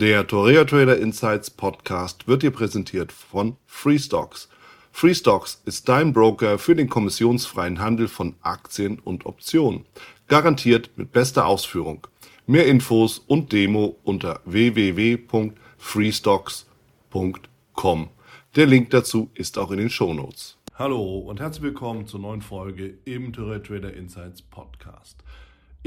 Der Torea Trader Insights Podcast wird dir präsentiert von Freestocks. Freestocks ist dein Broker für den kommissionsfreien Handel von Aktien und Optionen. Garantiert mit bester Ausführung. Mehr Infos und Demo unter www.freestocks.com. Der Link dazu ist auch in den Shownotes. Hallo und herzlich willkommen zur neuen Folge im Torea Trader Insights Podcast.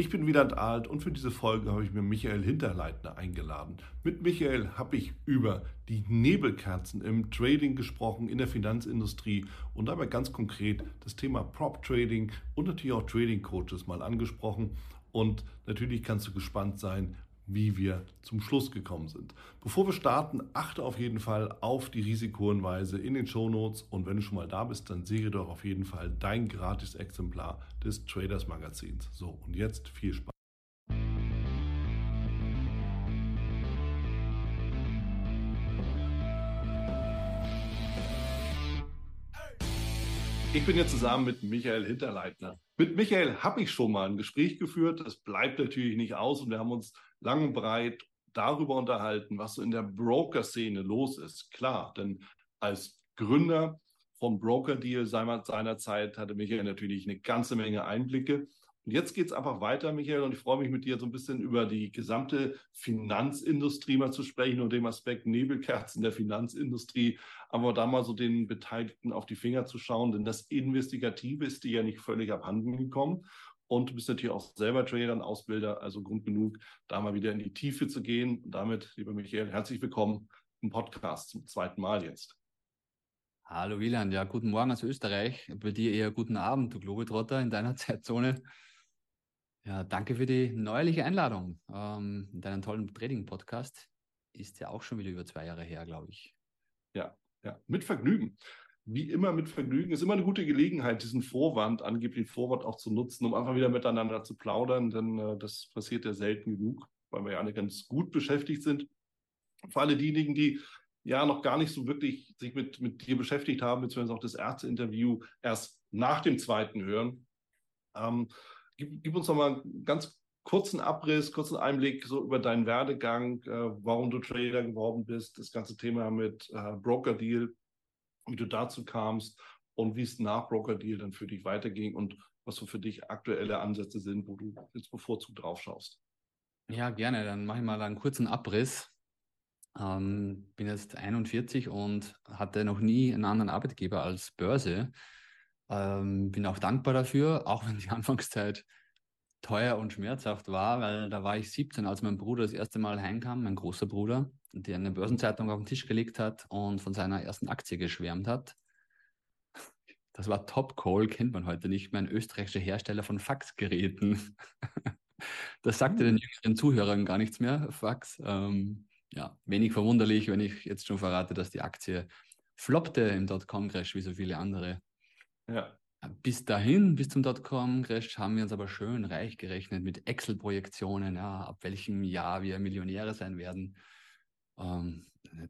Ich bin Wieland Alt und für diese Folge habe ich mir Michael Hinterleitner eingeladen. Mit Michael habe ich über die Nebelkerzen im Trading gesprochen, in der Finanzindustrie und dabei ganz konkret das Thema Prop Trading und natürlich auch Trading Coaches mal angesprochen. Und natürlich kannst du gespannt sein, wie wir zum Schluss gekommen sind. Bevor wir starten, achte auf jeden Fall auf die Risikohinweise in den Shownotes und wenn du schon mal da bist, dann sehe doch auf jeden Fall dein gratis Exemplar des Traders Magazins. So, und jetzt viel Spaß. Ich bin hier zusammen mit Michael Hinterleitner. Mit Michael habe ich schon mal ein Gespräch geführt. Das bleibt natürlich nicht aus und wir haben uns lang und breit darüber unterhalten, was so in der Broker-Szene los ist. Klar, denn als Gründer vom Broker-Deal seinerzeit hatte Michael natürlich eine ganze Menge Einblicke. Und jetzt geht es einfach weiter, Michael, und ich freue mich mit dir so ein bisschen über die gesamte Finanzindustrie mal zu sprechen und dem Aspekt Nebelkerzen der Finanzindustrie, aber da mal so den Beteiligten auf die Finger zu schauen, denn das Investigative ist dir ja nicht völlig abhanden gekommen. Und du bist natürlich auch selber Trainer und Ausbilder, also Grund genug, da mal wieder in die Tiefe zu gehen. Und damit, lieber Michael, herzlich willkommen im Podcast zum zweiten Mal jetzt. Hallo Wieland, ja, guten Morgen aus Österreich. Bei dir eher guten Abend, du Globetrotter in deiner Zeitzone. Ja, danke für die neuerliche Einladung ähm, in deinen tollen Trading-Podcast. Ist ja auch schon wieder über zwei Jahre her, glaube ich. Ja, ja, mit Vergnügen wie immer mit Vergnügen. Ist immer eine gute Gelegenheit, diesen Vorwand, angeblich Vorwand auch zu nutzen, um einfach wieder miteinander zu plaudern, denn äh, das passiert ja selten genug, weil wir ja alle ganz gut beschäftigt sind. Für alle diejenigen, die ja noch gar nicht so wirklich sich mit, mit dir beschäftigt haben, beziehungsweise auch das erste Interview erst nach dem zweiten hören, ähm, gib, gib, uns noch mal einen ganz kurzen Abriss, kurzen Einblick so über deinen Werdegang, äh, warum du Trader geworden bist, das ganze Thema mit äh, Broker Deal, wie du dazu kamst und wie es nach Broker Deal dann für dich weiterging und was so für dich aktuelle Ansätze sind, wo du jetzt bevorzugt drauf schaust. Ja, gerne. Dann mache ich mal einen kurzen Abriss. Ähm, bin jetzt 41 und hatte noch nie einen anderen Arbeitgeber als Börse. Ähm, bin auch dankbar dafür, auch wenn die Anfangszeit teuer und schmerzhaft war, weil da war ich 17, als mein Bruder das erste Mal heimkam, mein großer Bruder, der eine Börsenzeitung auf den Tisch gelegt hat und von seiner ersten Aktie geschwärmt hat. Das war Top Call, kennt man heute nicht mehr, ein österreichischer Hersteller von Faxgeräten. das sagte den jüngeren Zuhörern gar nichts mehr, Fax. Ähm, ja, wenig verwunderlich, wenn ich jetzt schon verrate, dass die Aktie floppte im Dotcom-Crash wie so viele andere. Ja. Bis dahin, bis zum Dotcom-Crash, haben wir uns aber schön reich gerechnet mit Excel-Projektionen, ja, ab welchem Jahr wir Millionäre sein werden. Ähm,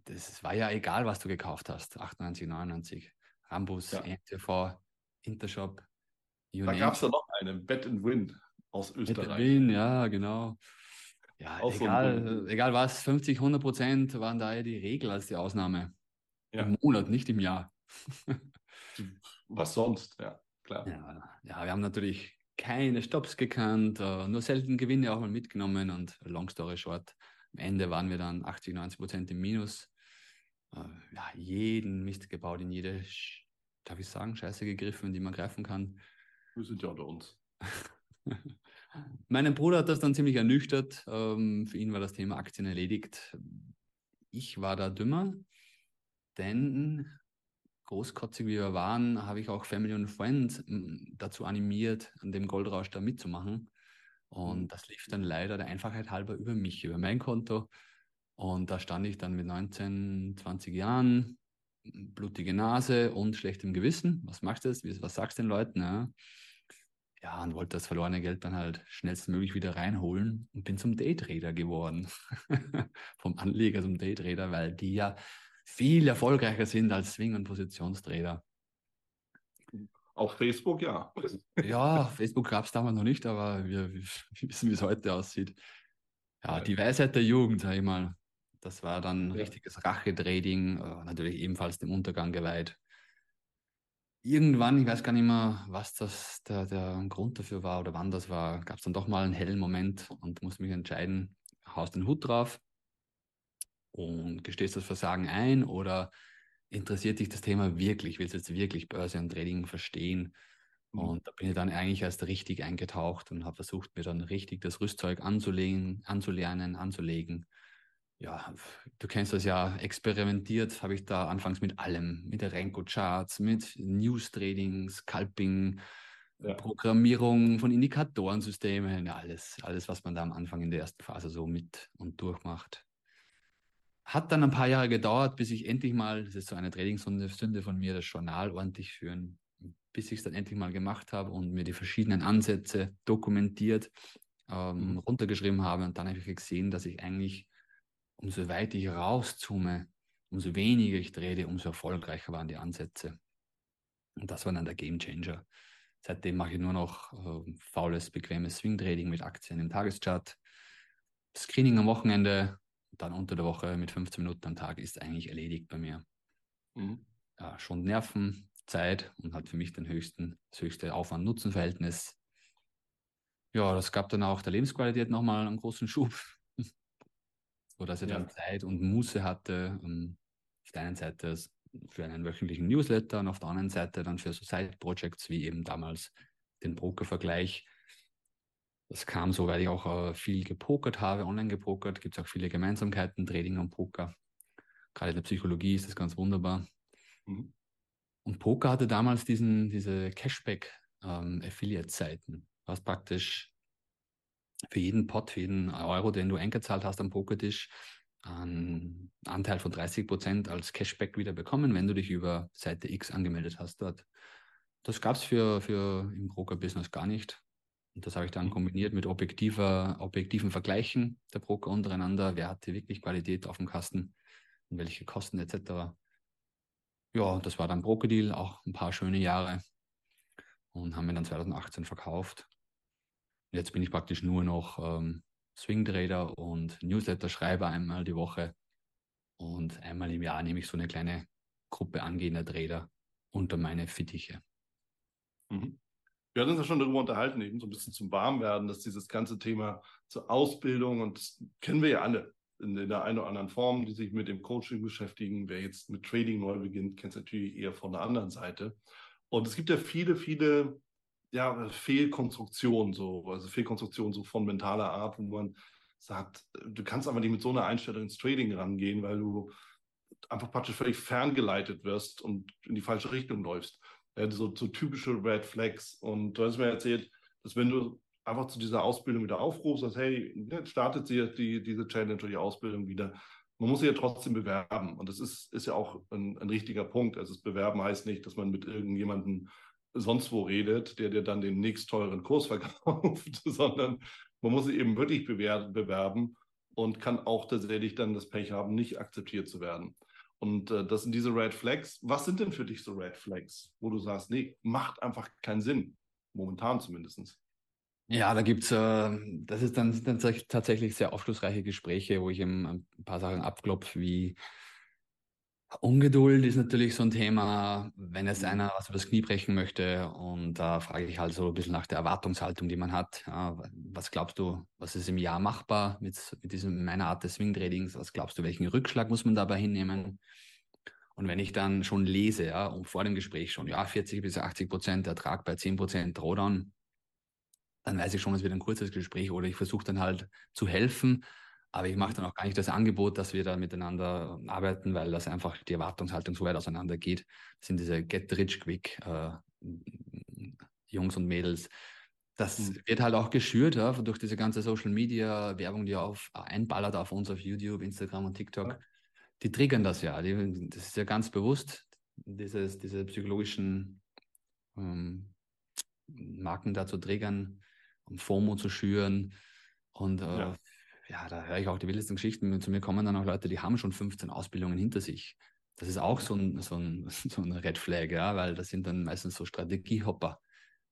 das war ja egal, was du gekauft hast. 98, 99, Rambus, ja. ETV, Intershop. Da gab es ja noch einen, Bet and Win aus Österreich. Bet and Win, ja, genau. Ja, egal, so egal was, 50, 100 Prozent waren da ja die Regel als die Ausnahme. Ja. Im Monat, nicht im Jahr. was sonst, ja, klar. Ja, ja, wir haben natürlich keine Stops gekannt, uh, nur selten Gewinne auch mal mitgenommen und long story short, am Ende waren wir dann 80, 90 Prozent im Minus. Uh, ja, jeden Mist gebaut, in jede, darf ich sagen, Scheiße gegriffen, die man greifen kann. Wir sind ja unter uns. Mein Bruder hat das dann ziemlich ernüchtert. Ähm, für ihn war das Thema Aktien erledigt. Ich war da dümmer, denn großkotzig wie wir waren, habe ich auch Family und Friends hm, dazu animiert, an dem Goldrausch da mitzumachen. Und mhm. das lief dann leider der Einfachheit halber über mich, über mein Konto. Und da stand ich dann mit 19, 20 Jahren, blutige Nase und schlechtem Gewissen. Was machst du jetzt? Was sagst du den Leuten? Ja? ja, und wollte das verlorene Geld dann halt schnellstmöglich wieder reinholen und bin zum Daytrader geworden. Vom Anleger zum Daytrader, weil die ja viel erfolgreicher sind als Swing- und Positionstrader. Auf Facebook, ja. Ja, Facebook gab es damals noch nicht, aber wir, wir wissen, wie es heute aussieht. Ja, die Weisheit der Jugend, sag ich mal. Das war dann ja. richtiges Rachedrading, äh, natürlich ebenfalls dem Untergang geweiht. Irgendwann, ich weiß gar nicht mehr, was das der, der Grund dafür war oder wann das war, gab es dann doch mal einen hellen Moment und musste mich entscheiden, haust den Hut drauf und gestehst das Versagen ein oder interessiert dich das Thema wirklich? Willst du jetzt wirklich Börse und Trading verstehen? Mhm. Und da bin ich dann eigentlich erst richtig eingetaucht und habe versucht, mir dann richtig das Rüstzeug anzulegen, anzulernen, anzulegen. Ja, du kennst das ja, experimentiert habe ich da anfangs mit allem, mit der Renko-Charts, mit News-Trading, Scalping, ja. Programmierung von Indikatorensystemen, alles, alles, was man da am Anfang in der ersten Phase so mit und durchmacht. Hat dann ein paar Jahre gedauert, bis ich endlich mal, das ist so eine Trading-Sünde von mir, das Journal ordentlich führen, bis ich es dann endlich mal gemacht habe und mir die verschiedenen Ansätze dokumentiert, ähm, mhm. runtergeschrieben habe. Und dann habe ich gesehen, dass ich eigentlich, umso weiter ich rauszoome, umso weniger ich trade, umso erfolgreicher waren die Ansätze. Und das war dann der Game Changer. Seitdem mache ich nur noch äh, faules, bequemes Swing-Trading mit Aktien im Tageschart. Screening am Wochenende, dann unter der Woche mit 15 Minuten am Tag ist eigentlich erledigt bei mir. Mhm. Ja, schon Nerven, Zeit und hat für mich den höchsten, das höchste Aufwand-Nutzen-Verhältnis. Ja, das gab dann auch der Lebensqualität nochmal einen großen Schub, so dass ich ja. dann Zeit und Muße hatte, um, ähm, auf der einen Seite für einen wöchentlichen Newsletter und auf der anderen Seite dann für so Side-Projects wie eben damals den Broker-Vergleich das kam so, weil ich auch äh, viel gepokert habe, online gepokert. Gibt es auch viele Gemeinsamkeiten, Trading und Poker. Gerade in der Psychologie ist das ganz wunderbar. Mhm. Und Poker hatte damals diesen, diese Cashback-Affiliate-Seiten, ähm, was praktisch für jeden Pot, für jeden Euro, den du eingezahlt hast am Pokertisch, einen Anteil von 30 Prozent als Cashback wieder bekommen, wenn du dich über Seite X angemeldet hast dort. Das gab es für, für im Broker-Business gar nicht. Und das habe ich dann mhm. kombiniert mit objektiver, objektiven Vergleichen der Broker untereinander. Wer hatte wirklich Qualität auf dem Kasten und welche Kosten etc. Ja, das war dann Broker-Deal, auch ein paar schöne Jahre. Und haben wir dann 2018 verkauft. Jetzt bin ich praktisch nur noch ähm, Swing-Trader und Newsletter-Schreiber einmal die Woche. Und einmal im Jahr nehme ich so eine kleine Gruppe angehender Trader unter meine Fittiche. Mhm. Wir hatten uns ja schon darüber unterhalten, eben so ein bisschen zum Warmwerden, dass dieses ganze Thema zur Ausbildung, und das kennen wir ja alle in, in der einen oder anderen Form, die sich mit dem Coaching beschäftigen. Wer jetzt mit Trading neu beginnt, kennt es natürlich eher von der anderen Seite. Und es gibt ja viele, viele ja, Fehlkonstruktionen, so, also Fehlkonstruktionen so von mentaler Art, wo man sagt, du kannst aber nicht mit so einer Einstellung ins Trading rangehen, weil du einfach praktisch völlig ferngeleitet wirst und in die falsche Richtung läufst so, so typische Red Flags. Und du hast mir erzählt, dass wenn du einfach zu dieser Ausbildung wieder aufrufst, dass hey, ne, startet sie die, diese Challenge oder die Ausbildung wieder. Man muss sich ja trotzdem bewerben. Und das ist, ist ja auch ein, ein richtiger Punkt. Also das Bewerben heißt nicht, dass man mit irgendjemandem sonst wo redet, der dir dann den nächst teuren Kurs verkauft, sondern man muss sich eben wirklich bewerben und kann auch tatsächlich dann das Pech haben, nicht akzeptiert zu werden. Und äh, das sind diese Red Flags. Was sind denn für dich so Red Flags, wo du sagst, nee, macht einfach keinen Sinn, momentan zumindest? Ja, da gibt es, äh, das ist dann, sind dann tatsächlich sehr aufschlussreiche Gespräche, wo ich eben ein paar Sachen abklopfe, wie Ungeduld ist natürlich so ein Thema, wenn jetzt einer was übers Knie brechen möchte. Und da frage ich halt so ein bisschen nach der Erwartungshaltung, die man hat. Ja, was glaubst du, was ist im Jahr machbar mit, mit diesem, meiner Art des Swing-Tradings? Was glaubst du, welchen Rückschlag muss man dabei hinnehmen? Und wenn ich dann schon lese, ja, und vor dem Gespräch schon, ja, 40 bis 80 Prozent Ertrag bei 10 Prozent Drawdown, dann weiß ich schon, es wird ein kurzes Gespräch oder ich versuche dann halt zu helfen, aber ich mache dann auch gar nicht das Angebot, dass wir da miteinander arbeiten, weil das einfach die Erwartungshaltung so weit auseinander geht. Das sind diese Get Rich Quick äh, Jungs und Mädels. Das mhm. wird halt auch geschürt ja, durch diese ganze Social Media Werbung, die auf, einballert auf uns auf YouTube, Instagram und TikTok. Ja. Die triggern das ja. Die, das ist ja ganz bewusst, dieses, diese psychologischen ähm, Marken da zu triggern, um FOMO zu schüren und äh, ja ja, da höre ich auch die wildesten Geschichten. Zu mir kommen dann auch Leute, die haben schon 15 Ausbildungen hinter sich. Das ist auch so ein, so ein, so ein Red Flag, ja, weil das sind dann meistens so Strategiehopper.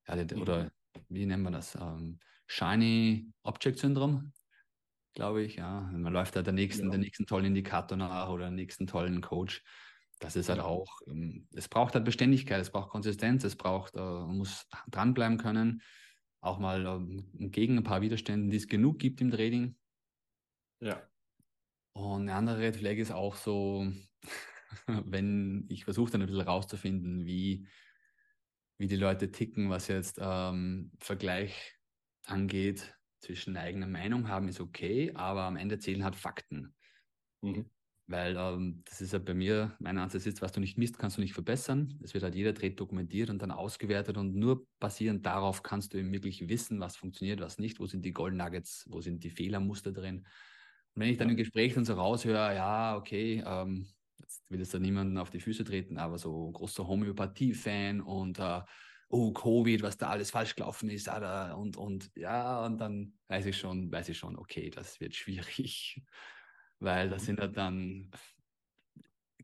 Ja, die, mhm. Oder wie nennen wir das? Ähm, Shiny Object Syndrom. glaube ich. Ja, man läuft da der nächsten, ja. der nächsten tollen Indikator nach oder der nächsten tollen Coach. Das ist halt auch, ähm, es braucht halt Beständigkeit, es braucht Konsistenz, es braucht, äh, man muss dranbleiben können, auch mal ähm, gegen ein paar Widerstände, die es genug gibt im Trading. Ja. Und eine andere Red Flag ist auch so, wenn ich versuche dann ein bisschen rauszufinden, wie, wie die Leute ticken, was jetzt ähm, Vergleich angeht zwischen eigener Meinung haben, ist okay, aber am Ende zählen halt Fakten. Mhm. Weil ähm, das ist ja bei mir, mein Ansatz ist, was du nicht misst, kannst du nicht verbessern. Es wird halt jeder Dreh dokumentiert und dann ausgewertet und nur basierend darauf kannst du eben wirklich wissen, was funktioniert, was nicht, wo sind die Golden Nuggets, wo sind die Fehlermuster drin. Und wenn ich dann im Gespräch dann so raushöre, ja, okay, ähm, jetzt will es da niemanden auf die Füße treten, aber so großer Homöopathie-Fan und äh, oh, Covid, was da alles falsch gelaufen ist, Alter, und, und ja, und dann weiß ich schon, weiß ich schon, okay, das wird schwierig weil das mhm. sind ja dann,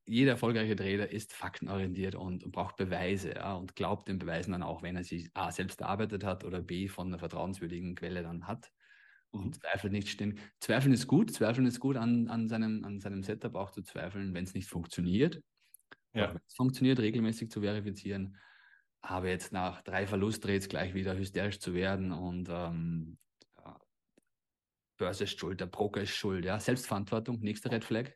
jeder erfolgreiche Trader ist faktenorientiert und, und braucht Beweise ja, und glaubt den Beweisen dann auch, wenn er sie A selbst erarbeitet hat oder B von einer vertrauenswürdigen Quelle dann hat. Und mhm. Zweifel nicht stehen. Zweifeln ist gut, Zweifeln ist gut an, an, seinem, an seinem Setup auch zu zweifeln, wenn es nicht funktioniert. Ja. Wenn es funktioniert, regelmäßig zu verifizieren. Aber jetzt nach drei Verlusttrades gleich wieder hysterisch zu werden und ähm, Börse ist schuld, der Broker ist schuld, ja. Selbstverantwortung, nächster Red Flag.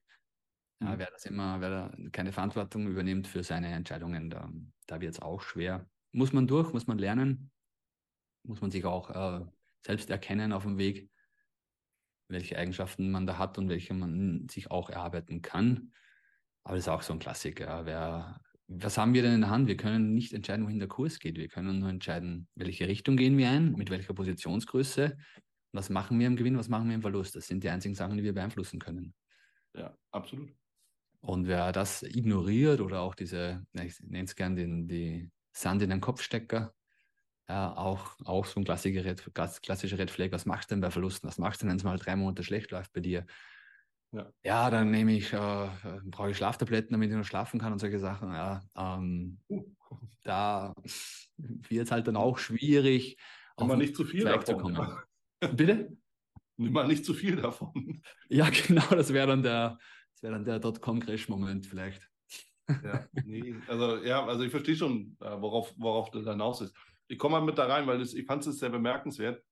Ja, mhm. wer das immer, wer da keine Verantwortung übernimmt für seine Entscheidungen, da, da wird es auch schwer. Muss man durch, muss man lernen, muss man sich auch äh, selbst erkennen auf dem Weg, welche Eigenschaften man da hat und welche man sich auch erarbeiten kann. Aber das ist auch so ein Klassiker. Wer, was haben wir denn in der Hand? Wir können nicht entscheiden, wohin der Kurs geht. Wir können nur entscheiden, welche Richtung gehen wir ein, mit welcher Positionsgröße, was machen wir im Gewinn, was machen wir im Verlust? Das sind die einzigen Sachen, die wir beeinflussen können. Ja, absolut. Und wer das ignoriert oder auch diese, ich nenne es gerne den, die Sand in den Kopfstecker, ja, auch, auch so ein klassischer Red, klassischer Red Flag, was machst du denn bei Verlusten? Was machst du denn, wenn es mal drei Monate schlecht läuft bei dir? Ja, ja dann nehme ich, äh, brauche ich Schlaftabletten, damit ich noch schlafen kann und solche Sachen. Ja, ähm, uh. Da wird es halt dann auch schwierig, Aber nicht zu viel davon. Zu kommen. Bitte? Nimm mal nicht zu viel davon. Ja, genau, das wäre dann der, das dann der Dotcom-Crash-Moment vielleicht. Ja, nee, also ja, also ich verstehe schon, äh, worauf, worauf das hinaus ist. Ich komme mal mit da rein, weil das, ich fand es sehr bemerkenswert.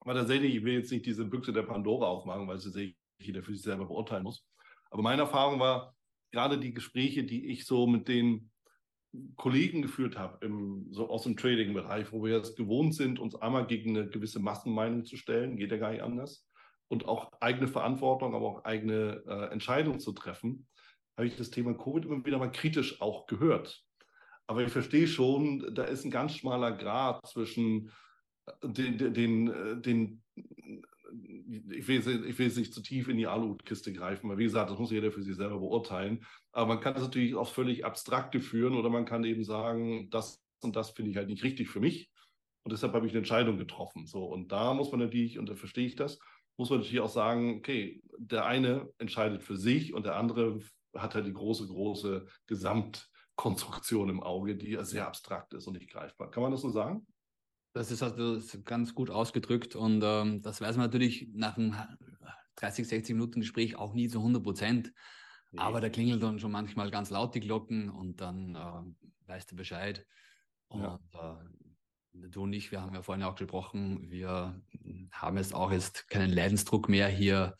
Aber tatsächlich, ich will jetzt nicht diese Büchse der Pandora aufmachen, weil es jeder für sich selber beurteilen muss. Aber meine Erfahrung war, gerade die Gespräche, die ich so mit den Kollegen geführt habe, im, so aus dem Trading-Bereich, wo wir jetzt gewohnt sind, uns einmal gegen eine gewisse Massenmeinung zu stellen, geht ja gar nicht anders, und auch eigene Verantwortung, aber auch eigene äh, Entscheidungen zu treffen, habe ich das Thema Covid immer wieder mal kritisch auch gehört. Aber ich verstehe schon, da ist ein ganz schmaler Grad zwischen äh, den, den, äh, den ich will, ich will jetzt nicht zu tief in die Aluhutkiste greifen, weil wie gesagt, das muss jeder für sich selber beurteilen. Aber man kann das natürlich auch völlig abstrakte führen oder man kann eben sagen, das und das finde ich halt nicht richtig für mich. Und deshalb habe ich eine Entscheidung getroffen. So, und da muss man natürlich, und da verstehe ich das, muss man natürlich auch sagen, okay, der eine entscheidet für sich und der andere hat halt die große, große Gesamtkonstruktion im Auge, die sehr abstrakt ist und nicht greifbar. Kann man das so sagen? Das ist also ganz gut ausgedrückt und ähm, das weiß man natürlich nach einem 30, 60 Minuten Gespräch auch nie zu 100 Prozent. Nee. Aber da klingelt dann schon manchmal ganz laut die Glocken und dann äh, weißt du Bescheid. Und ja. äh, du und ich, wir haben ja vorhin auch gesprochen, wir haben jetzt auch jetzt keinen Leidensdruck mehr hier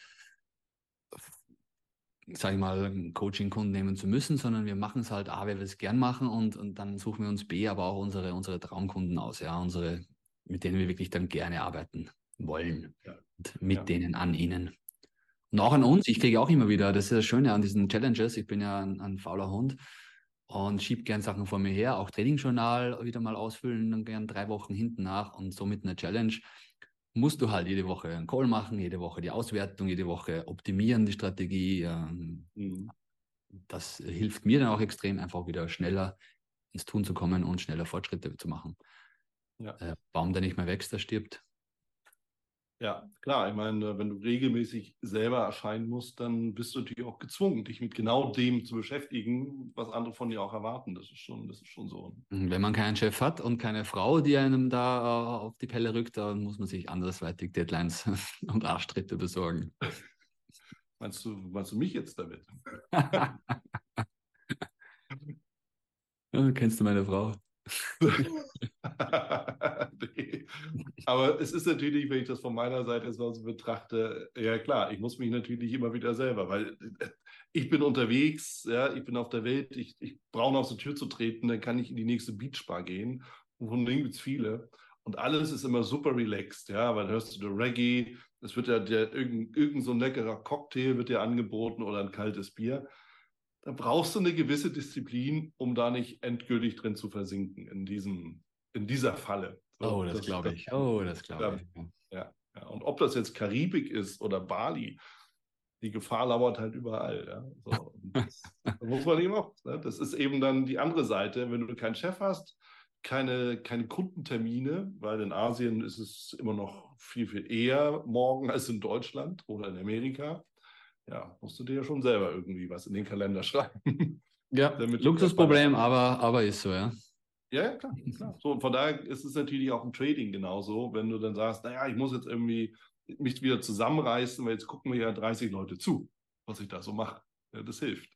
sage ich mal, einen Coaching-Kunden nehmen zu müssen, sondern wir machen es halt A, weil wir es gern machen und, und dann suchen wir uns B, aber auch unsere, unsere Traumkunden aus, ja, unsere, mit denen wir wirklich dann gerne arbeiten wollen ja. und mit ja. denen an ihnen. Und auch an uns, ich kriege auch immer wieder, das ist das Schöne an diesen Challenges, ich bin ja ein, ein fauler Hund und schiebe gern Sachen vor mir her, auch Trainingsjournal wieder mal ausfüllen, dann gern drei Wochen hinten nach und somit eine Challenge musst du halt jede Woche einen Call machen, jede Woche die Auswertung, jede Woche optimieren die Strategie. Ähm, mhm. Das hilft mir dann auch extrem, einfach wieder schneller ins Tun zu kommen und schneller Fortschritte zu machen. Ja. Äh, Baum, der nicht mehr wächst, der stirbt. Ja, klar. Ich meine, wenn du regelmäßig selber erscheinen musst, dann bist du natürlich auch gezwungen, dich mit genau dem zu beschäftigen, was andere von dir auch erwarten. Das ist schon, das ist schon so. Wenn man keinen Chef hat und keine Frau, die einem da äh, auf die Pelle rückt, dann muss man sich andersweitig Deadlines und Arschtritte besorgen. Meinst du, meinst du mich jetzt damit? kennst du meine Frau? nee. Aber es ist natürlich, wenn ich das von meiner Seite so betrachte, ja klar, ich muss mich natürlich immer wieder selber, weil äh, ich bin unterwegs, ja, ich bin auf der Welt, ich, ich brauche noch aus der Tür zu treten, dann kann ich in die nächste Beachbar gehen. Und von denen gibt es viele. Und alles ist immer super relaxed, ja, weil hörst du Reggae, es wird ja der, irgend, irgend so ein leckerer Cocktail wird dir angeboten oder ein kaltes Bier da brauchst du eine gewisse Disziplin, um da nicht endgültig drin zu versinken, in, diesem, in dieser Falle. So, oh, das, das glaube ich. Oh, das glaube ich. Ja, ja, Und ob das jetzt Karibik ist oder Bali, die Gefahr lauert halt überall. Ja? So, das, da muss man eben auch. Ne? Das ist eben dann die andere Seite. Wenn du keinen Chef hast, keine, keine Kundentermine, weil in Asien ist es immer noch viel, viel eher morgen als in Deutschland oder in Amerika ja, musst du dir ja schon selber irgendwie was in den Kalender schreiben. Ja, Luxusproblem, aber, aber ist so, ja. Ja, klar, klar. So, und von daher ist es natürlich auch im Trading genauso, wenn du dann sagst, naja, ich muss jetzt irgendwie mich wieder zusammenreißen, weil jetzt gucken mir ja 30 Leute zu, was ich da so mache. Ja, das hilft.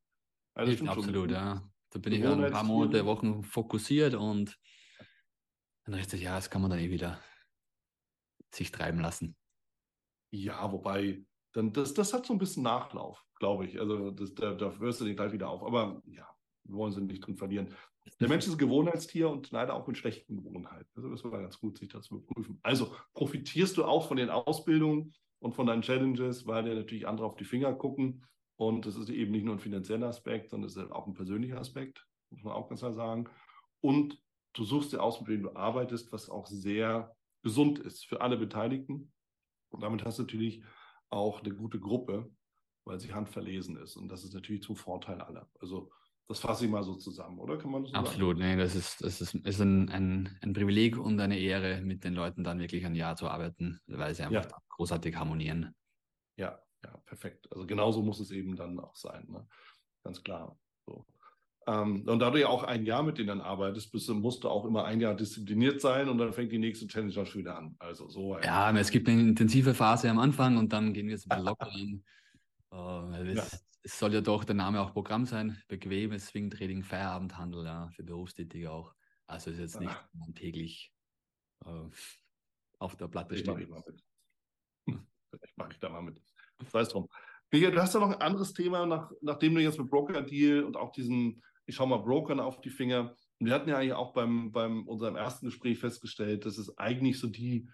Also hilft absolut, ja. Da bin ich ja ein paar Monate, Wochen fokussiert und dann Rest des Jahres kann man dann eh wieder sich treiben lassen. Ja, wobei dann das, das hat so ein bisschen Nachlauf, glaube ich. Also das, da, da wirst du den gleich wieder auf. Aber ja, wir wollen sie nicht drin verlieren. Der Mensch ist ein Gewohnheitstier und leider auch mit schlechten Gewohnheiten. Also das war ganz gut, sich das zu überprüfen. Also profitierst du auch von den Ausbildungen und von deinen Challenges, weil dir natürlich andere auf die Finger gucken. Und das ist eben nicht nur ein finanzieller Aspekt, sondern es ist auch ein persönlicher Aspekt, muss man auch ganz klar sagen. Und du suchst dir aus, mit wem du arbeitest, was auch sehr gesund ist für alle Beteiligten. Und damit hast du natürlich auch eine gute Gruppe, weil sie handverlesen ist. Und das ist natürlich zum Vorteil aller. Also das fasse ich mal so zusammen, oder? Kann man das so Absolut, sagen? nee, das ist, das ist, ist ein, ein, ein, Privileg und eine Ehre, mit den Leuten dann wirklich ein Jahr zu arbeiten, weil sie einfach ja. großartig harmonieren. Ja, ja, perfekt. Also genauso muss es eben dann auch sein, ne? ganz klar. Ähm, und da du ja auch ein Jahr mit denen arbeitest, bist, musst du auch immer ein Jahr diszipliniert sein und dann fängt die nächste Challenge auch schon wieder an. Also so. Ja, es gibt eine intensive Phase am Anfang und dann gehen wir jetzt ein bisschen locker an. Uh, es, ja. es, soll ja doch der Name auch Programm sein. Bequemes Swing Trading, Feierabendhandel, ja, für Berufstätige auch. Also ist jetzt nicht ah. täglich uh, auf der Platte steht. Ich mache ich mache ich da mal mit. Sei es drum. Michael, du hast ja noch ein anderes Thema, nach, nachdem du jetzt mit Broker Deal und auch diesen ich schaue mal Brokern auf die Finger. Und wir hatten ja eigentlich auch beim, beim unserem ersten Gespräch festgestellt, dass es eigentlich so die,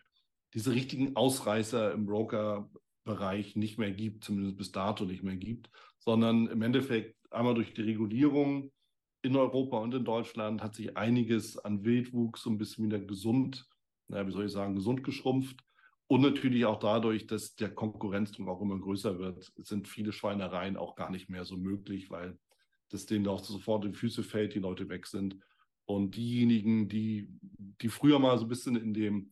diese richtigen Ausreißer im Broker-Bereich nicht mehr gibt, zumindest bis dato nicht mehr gibt, sondern im Endeffekt einmal durch die Regulierung in Europa und in Deutschland hat sich einiges an Wildwuchs so ein bisschen wieder gesund, naja, wie soll ich sagen, gesund geschrumpft. Und natürlich auch dadurch, dass der Konkurrenzdruck auch immer größer wird, sind viele Schweinereien auch gar nicht mehr so möglich, weil dass denen auch sofort in die Füße fällt, die Leute weg sind. Und diejenigen, die, die früher mal so ein bisschen in dem,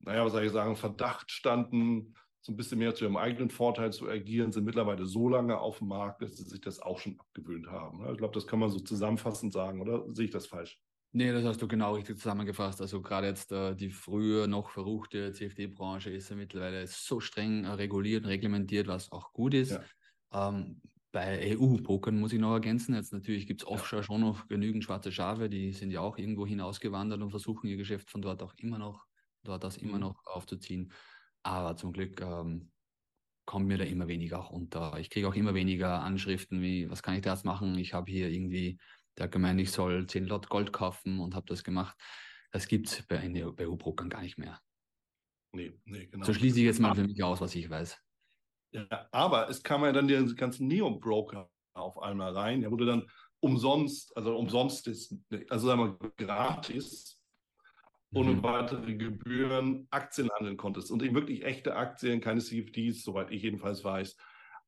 naja, was soll ich sagen, Verdacht standen, so ein bisschen mehr zu ihrem eigenen Vorteil zu agieren, sind mittlerweile so lange auf dem Markt, dass sie sich das auch schon abgewöhnt haben. Ich glaube, das kann man so zusammenfassend sagen, oder sehe ich das falsch? Nee, das hast du genau richtig zusammengefasst. Also gerade jetzt äh, die früher noch verruchte CFD-Branche ist ja mittlerweile so streng äh, reguliert und reglementiert, was auch gut ist. Ja. Ähm, bei EU-Pokern muss ich noch ergänzen. Jetzt natürlich gibt es offshore schon noch genügend schwarze Schafe, die sind ja auch irgendwo hinausgewandert und versuchen ihr Geschäft von dort auch immer noch, dort aus immer mhm. noch aufzuziehen. Aber zum Glück ähm, kommt mir da immer weniger auch unter. Ich kriege auch immer weniger Anschriften wie, was kann ich da jetzt machen? Ich habe hier irgendwie, der gemeint, ich soll 10 Lot Gold kaufen und habe das gemacht. Das gibt es bei, bei EU-Pokern gar nicht mehr. Nee, nee, genau. So schließe ich jetzt mal für mich aus, was ich weiß. Ja, aber es kam ja dann die ganzen Neo-Broker auf einmal rein, wo du dann umsonst, also umsonst ist, also sagen wir gratis, ohne mhm. weitere Gebühren Aktien handeln konntest. Und eben wirklich echte Aktien, keine CFDs, soweit ich jedenfalls weiß.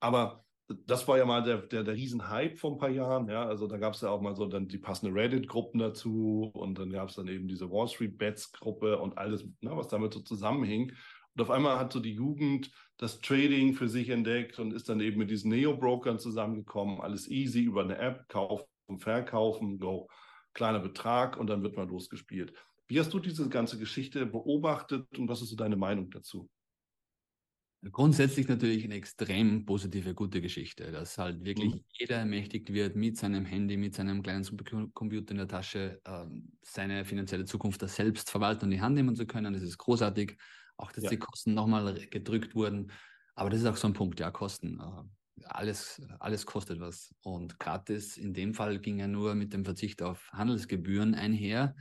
Aber das war ja mal der, der, der Riesenhype vor ein paar Jahren. Ja, also da gab es ja auch mal so dann die passenden Reddit-Gruppen dazu und dann gab es dann eben diese Wall Street Bets-Gruppe und alles, ne, was damit so zusammenhing. Und auf einmal hat so die Jugend das Trading für sich entdeckt und ist dann eben mit diesen Neo-Brokern zusammengekommen. Alles easy über eine App, kaufen, verkaufen, go. Kleiner Betrag und dann wird mal losgespielt. Wie hast du diese ganze Geschichte beobachtet und was ist so deine Meinung dazu? Grundsätzlich natürlich eine extrem positive, gute Geschichte, dass halt wirklich mhm. jeder ermächtigt wird, mit seinem Handy, mit seinem kleinen Supercomputer in der Tasche ähm, seine finanzielle Zukunft da selbst verwalten und in die Hand nehmen zu können. Das ist großartig. Auch, dass ja. die Kosten nochmal gedrückt wurden. Aber das ist auch so ein Punkt, ja, Kosten. Äh, alles, alles kostet was. Und gratis in dem Fall ging ja nur mit dem Verzicht auf Handelsgebühren einher.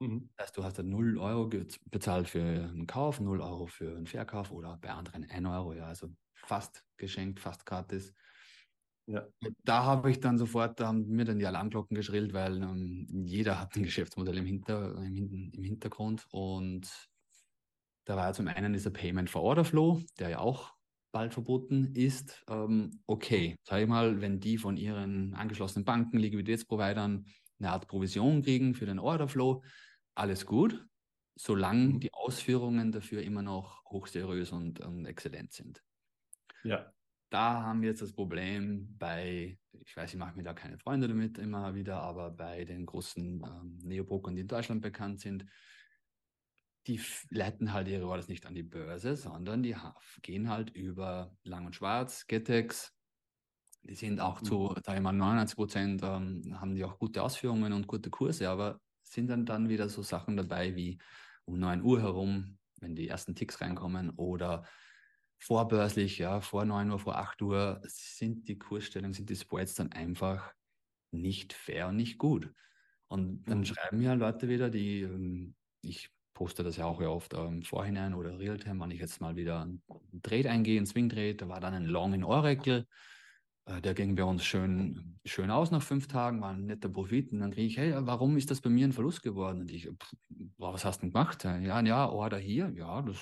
Mhm. Das heißt, du hast dann 0 Euro bezahlt für einen Kauf, 0 Euro für einen Verkauf oder bei anderen 1 Euro, ja, also fast geschenkt, fast gratis. Ja. Da habe ich dann sofort, da haben mir dann die Alarmglocken geschrillt, weil ähm, jeder hat ein Geschäftsmodell im, Hinter, im, im, Hintergrund und da war ja zum einen dieser Payment for Order Flow, der ja auch bald verboten ist. Ähm, okay, sage ich mal, wenn die von ihren angeschlossenen Banken, Liquiditätsprovidern eine Art Provision kriegen für den Order Flow, alles gut, solange mhm. die Ausführungen dafür immer noch hochseriös und, und exzellent sind. Ja. Da haben wir jetzt das Problem bei, ich weiß, ich mache mir da keine Freunde damit immer wieder, aber bei den großen ähm, Neobrokern, die in Deutschland bekannt sind, die leiten halt ihre Orders nicht an die Börse, sondern die gehen halt über Lang und Schwarz, Getex. Die sind auch zu, mhm. da immer 99 Prozent, ähm, haben die auch gute Ausführungen und gute Kurse, aber sind dann, dann wieder so Sachen dabei wie um 9 Uhr herum, wenn die ersten Ticks reinkommen oder vorbörslich, ja, vor 9 Uhr, vor 8 Uhr, sind die Kursstellungen, sind die Spreads dann einfach nicht fair und nicht gut. Und dann mhm. schreiben mir Leute wieder, die, ähm, ich poste das ja auch ja oft im Vorhinein oder Realtime, wenn ich jetzt mal wieder einen Trade eingehe, einen Swing Trade, da war dann ein Long in Oracle, äh, der ging bei uns schön, schön aus nach fünf Tagen, war ein netter Profit. Und dann kriege ich, hey, warum ist das bei mir ein Verlust geworden? Und ich, pff, was hast du denn gemacht? Ja, ja, Order hier, ja, das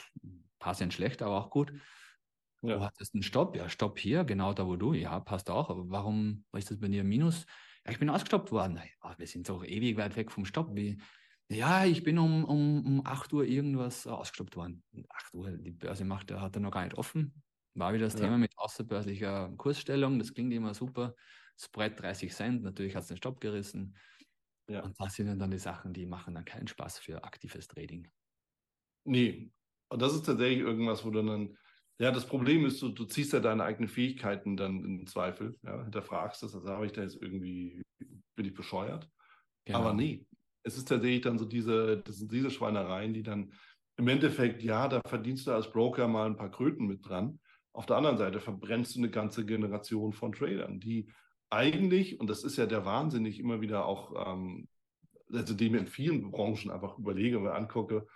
passt ja schlecht, aber auch gut. Ja. Du hattest einen Stopp, ja, Stopp hier, genau da, wo du, ja, passt auch. Aber warum ist das bei dir ein Minus? Ja, ich bin ausgestoppt worden. Ja, wir sind doch ewig weit weg vom Stopp. Wie, ja, ich bin um, um, um 8 Uhr irgendwas ausgestoppt worden. 8 Uhr, die Börse macht, hat er noch gar nicht offen. War wieder das ja. Thema mit außerbörslicher Kursstellung. Das klingt immer super. Spread 30 Cent, natürlich hat es den Stopp gerissen. Ja. Und das sind dann die Sachen, die machen dann keinen Spaß für aktives Trading. Nee. Und das ist tatsächlich irgendwas, wo du dann, ja, das Problem ist, du, du ziehst ja deine eigenen Fähigkeiten dann in Zweifel, ja, hinterfragst das, also habe ich da jetzt irgendwie, bin ich bescheuert? Genau. Aber nee, es ist tatsächlich dann so diese, das sind diese Schweinereien, die dann im Endeffekt, ja, da verdienst du als Broker mal ein paar Kröten mit dran. Auf der anderen Seite verbrennst du eine ganze Generation von Tradern, die eigentlich, und das ist ja der Wahnsinn, ich immer wieder auch, ähm, also dem in vielen Branchen einfach überlege und angucke,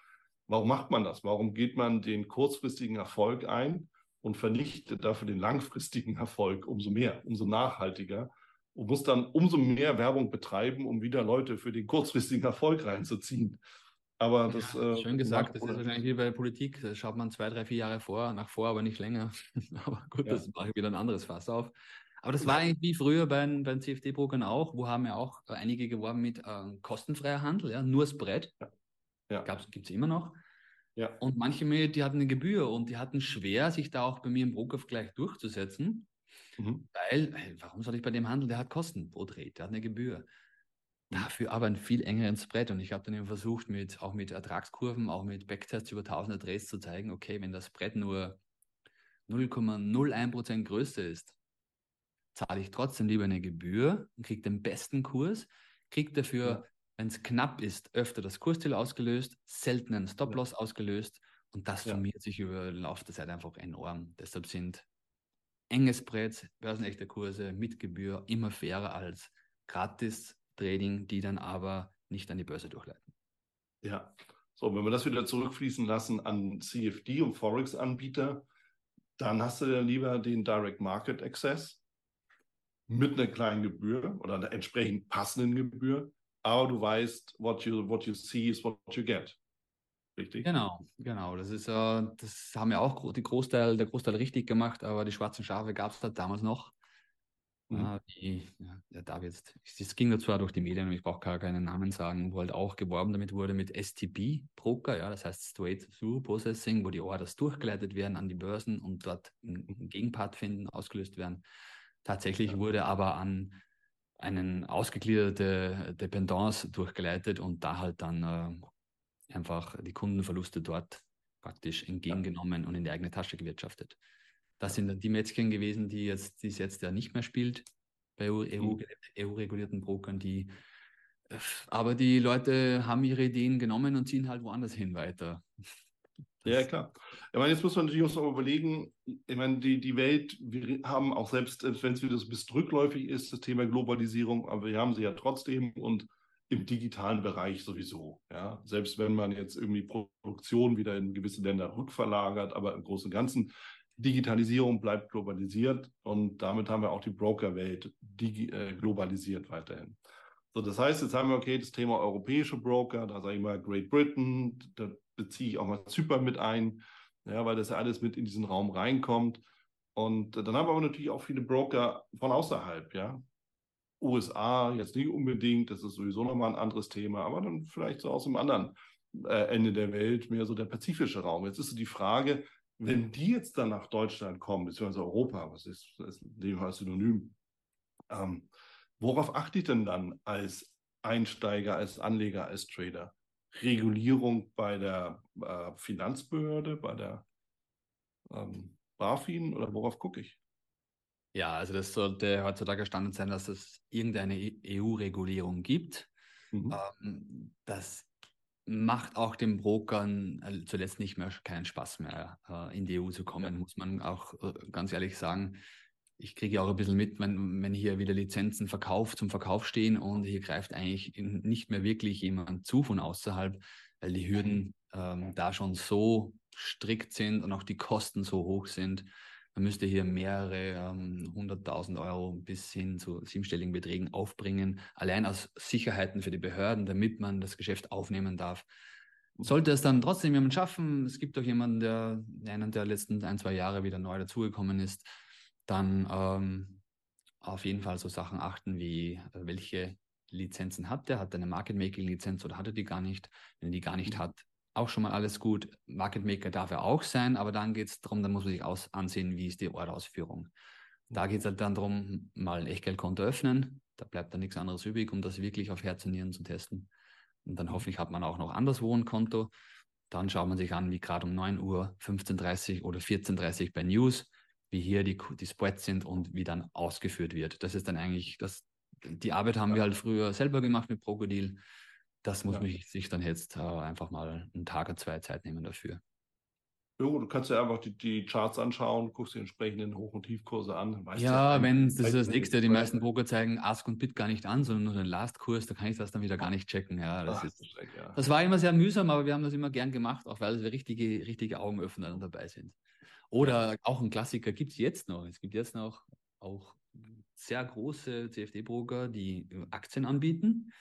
warum macht man das? Warum geht man den kurzfristigen Erfolg ein und vernichtet dafür den langfristigen Erfolg umso mehr, umso nachhaltiger und muss dann umso mehr Werbung betreiben, um wieder Leute für den kurzfristigen Erfolg reinzuziehen? Aber das. Ja, schön äh, gesagt, das ist wahrscheinlich wie bei Politik. Da schaut man zwei, drei, vier Jahre vor, nach vor, aber nicht länger. aber gut, ja. das mache ich wieder ein anderes Fass auf. Aber das war eigentlich wie früher bei, den CFD-Brokern auch, wo haben ja auch einige geworben mit äh, kostenfreier Handel, ja, nur Spread. Ja. ja. Gibt es immer noch. Ja. Und manche, die hatten eine Gebühr und die hatten schwer, sich da auch bei mir im Brokervergleich durchzusetzen. Mhm. Weil, warum soll ich bei dem handeln? Der hat Kosten pro Trade, der hat eine Gebühr. Dafür aber ein viel engeren Spread. Und ich habe dann eben versucht, mit, auch mit Ertragskurven, auch mit Backtests über tausende Trades zu zeigen, okay, wenn das Spread nur 0,01% größer ist, zahle ich trotzdem lieber eine Gebühr und kriege den besten Kurs, kriege dafür, ja. wenn es knapp ist, öfter das Kursziel ausgelöst, selten einen Stop-Loss ja. ausgelöst und das summiert ja. sich über den Lauf der Zeit einfach enorm. Deshalb sind enge Spreads, börsenechte Kurse mit Gebühr immer fairer als gratis Trading, die dann aber nicht an die Börse durchleiten. Ja, so, wenn wir das wieder zurückfließen lassen an CFD und Forex-Anbieter, dann hast du ja lieber den Direct Market Access mit einer kleinen Gebühr oder einer entsprechend passenden Gebühr, aber du weißt, what you, what you see is what you get. Richtig? Genau, genau. Das ist, äh, das haben ja auch die Großteil, der Großteil richtig gemacht, aber die schwarzen Schafe gab es da damals noch. Mhm. Ah, die, ja, da jetzt, es ging ja zwar durch die Medien, ich brauche gar keinen Namen sagen, wo halt auch geworben damit wurde mit STB Broker, ja, das heißt Straight Through Processing, wo die Orders durchgeleitet werden an die Börsen und dort einen Gegenpart finden, ausgelöst werden. Tatsächlich ja. wurde aber an einen ausgegliederte Dependance durchgeleitet und da halt dann äh, einfach die Kundenverluste dort praktisch entgegengenommen und in die eigene Tasche gewirtschaftet. Das sind dann die Mädchen gewesen, die jetzt, die es jetzt ja nicht mehr spielt bei EU-regulierten EU, Brokern, die aber die Leute haben ihre Ideen genommen und ziehen halt woanders hin weiter. Ja, klar. Ich meine, jetzt muss man natürlich auch überlegen, ich meine, die, die Welt, wir haben auch selbst, wenn es wieder ein bisschen rückläufig ist, das Thema Globalisierung, aber wir haben sie ja trotzdem und im digitalen Bereich sowieso. Ja? Selbst wenn man jetzt irgendwie Produktion wieder in gewisse Länder rückverlagert, aber im Großen und Ganzen Digitalisierung bleibt globalisiert und damit haben wir auch die Brokerwelt äh, globalisiert weiterhin. So, das heißt, jetzt haben wir, okay, das Thema europäische Broker, da sage ich mal Great Britain, da beziehe ich auch mal Zypern mit ein, ja, weil das ja alles mit in diesen Raum reinkommt. Und dann haben wir aber natürlich auch viele Broker von außerhalb, ja. USA jetzt nicht unbedingt, das ist sowieso nochmal ein anderes Thema, aber dann vielleicht so aus dem anderen äh, Ende der Welt, mehr so der pazifische Raum. Jetzt ist so die Frage, wenn die jetzt dann nach Deutschland kommen, beziehungsweise Europa, was ist, ist dem Fall Synonym, ähm, worauf achte ich denn dann als Einsteiger, als Anleger, als Trader? Regulierung bei der äh, Finanzbehörde, bei der ähm, BaFin oder worauf gucke ich? Ja, also das sollte heutzutage Standard sein, dass es irgendeine EU-Regulierung gibt. Mhm. Ähm, das macht auch den Brokern äh, zuletzt nicht mehr keinen Spaß mehr, äh, in die EU zu kommen, ja. muss man auch äh, ganz ehrlich sagen. Ich kriege ja auch ein bisschen mit, wenn, wenn hier wieder Lizenzen verkauft zum Verkauf stehen und hier greift eigentlich nicht mehr wirklich jemand zu von außerhalb, weil die Hürden ähm, da schon so strikt sind und auch die Kosten so hoch sind, man müsste hier mehrere ähm, hunderttausend ähm, Euro bis hin zu siebenstelligen Beträgen aufbringen, allein aus Sicherheiten für die Behörden, damit man das Geschäft aufnehmen darf. Sollte es dann trotzdem jemand schaffen, es gibt auch jemanden, der einen der letzten ein, zwei Jahre wieder neu dazugekommen ist, dann ähm, auf jeden Fall so Sachen achten wie, äh, welche Lizenzen hat der? Hat er eine Market Making Lizenz oder hat er die gar nicht? Wenn er die gar nicht mhm. hat, auch schon mal alles gut. Market Maker darf er auch sein, aber dann geht es darum, dann muss man sich aus, ansehen, wie ist die Order-Ausführung. Da geht es halt dann darum, mal ein Echtgeldkonto öffnen. Da bleibt dann nichts anderes übrig, um das wirklich auf Herz und Nieren zu testen. Und dann hoffentlich hat man auch noch anderswo ein Konto. Dann schaut man sich an, wie gerade um 9 Uhr, 15.30 Uhr oder 14.30 Uhr bei News, wie hier die, die Spreads sind und wie dann ausgeführt wird. Das ist dann eigentlich, das, die Arbeit haben wir halt früher selber gemacht mit Krokodil. Das muss ja. man sich dann jetzt äh, einfach mal einen Tag oder zwei Zeit nehmen dafür. Ja, du kannst ja einfach die, die Charts anschauen, guckst die entsprechenden Hoch- und Tiefkurse an. ja, ja wenn das ist das nächste, die meisten Broker zeigen Ask und Bit gar nicht an, sondern nur den Last-Kurs, da kann ich das dann wieder gar nicht checken. Ja, das, Ach, ist, das, ja. das war immer sehr mühsam, aber wir haben das immer gern gemacht, auch weil wir richtige, richtige Augenöffner dabei sind. Oder auch ein Klassiker gibt es jetzt noch. Es gibt jetzt noch auch sehr große CFD-Broker, die Aktien anbieten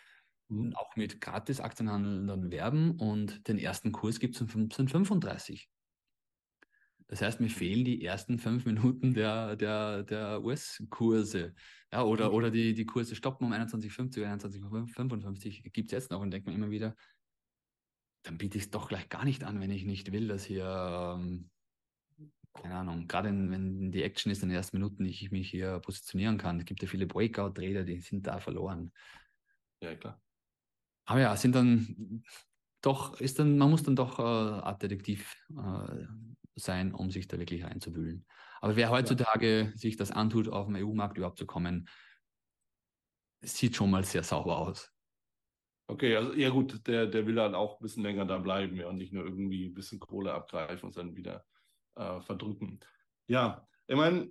mhm. auch mit Gratis-Aktienhandeln dann werben und den ersten Kurs gibt es um 1535. Das heißt, mir fehlen die ersten fünf Minuten der, der, der US-Kurse. Ja, oder, mhm. oder die, die Kurse stoppen um 21,50 oder 21,55 gibt es jetzt noch und denkt man immer wieder, dann biete ich es doch gleich gar nicht an, wenn ich nicht will, dass hier, ähm, keine Ahnung, gerade wenn die Action ist in den ersten Minuten, ich mich hier positionieren kann. Es gibt ja viele Breakout-Trader, die sind da verloren. Ja, klar. Aber ja, sind dann doch, ist dann, man muss dann doch äh, Art Detektiv äh, sein, um sich da wirklich einzuwühlen. Aber wer heutzutage ja. sich das antut, auf dem EU-Markt überhaupt zu kommen, sieht schon mal sehr sauber aus. Okay, also ja gut, der, der will dann auch ein bisschen länger da bleiben ja, und nicht nur irgendwie ein bisschen Kohle abgreifen und dann wieder äh, verdrücken. Ja, ich meine,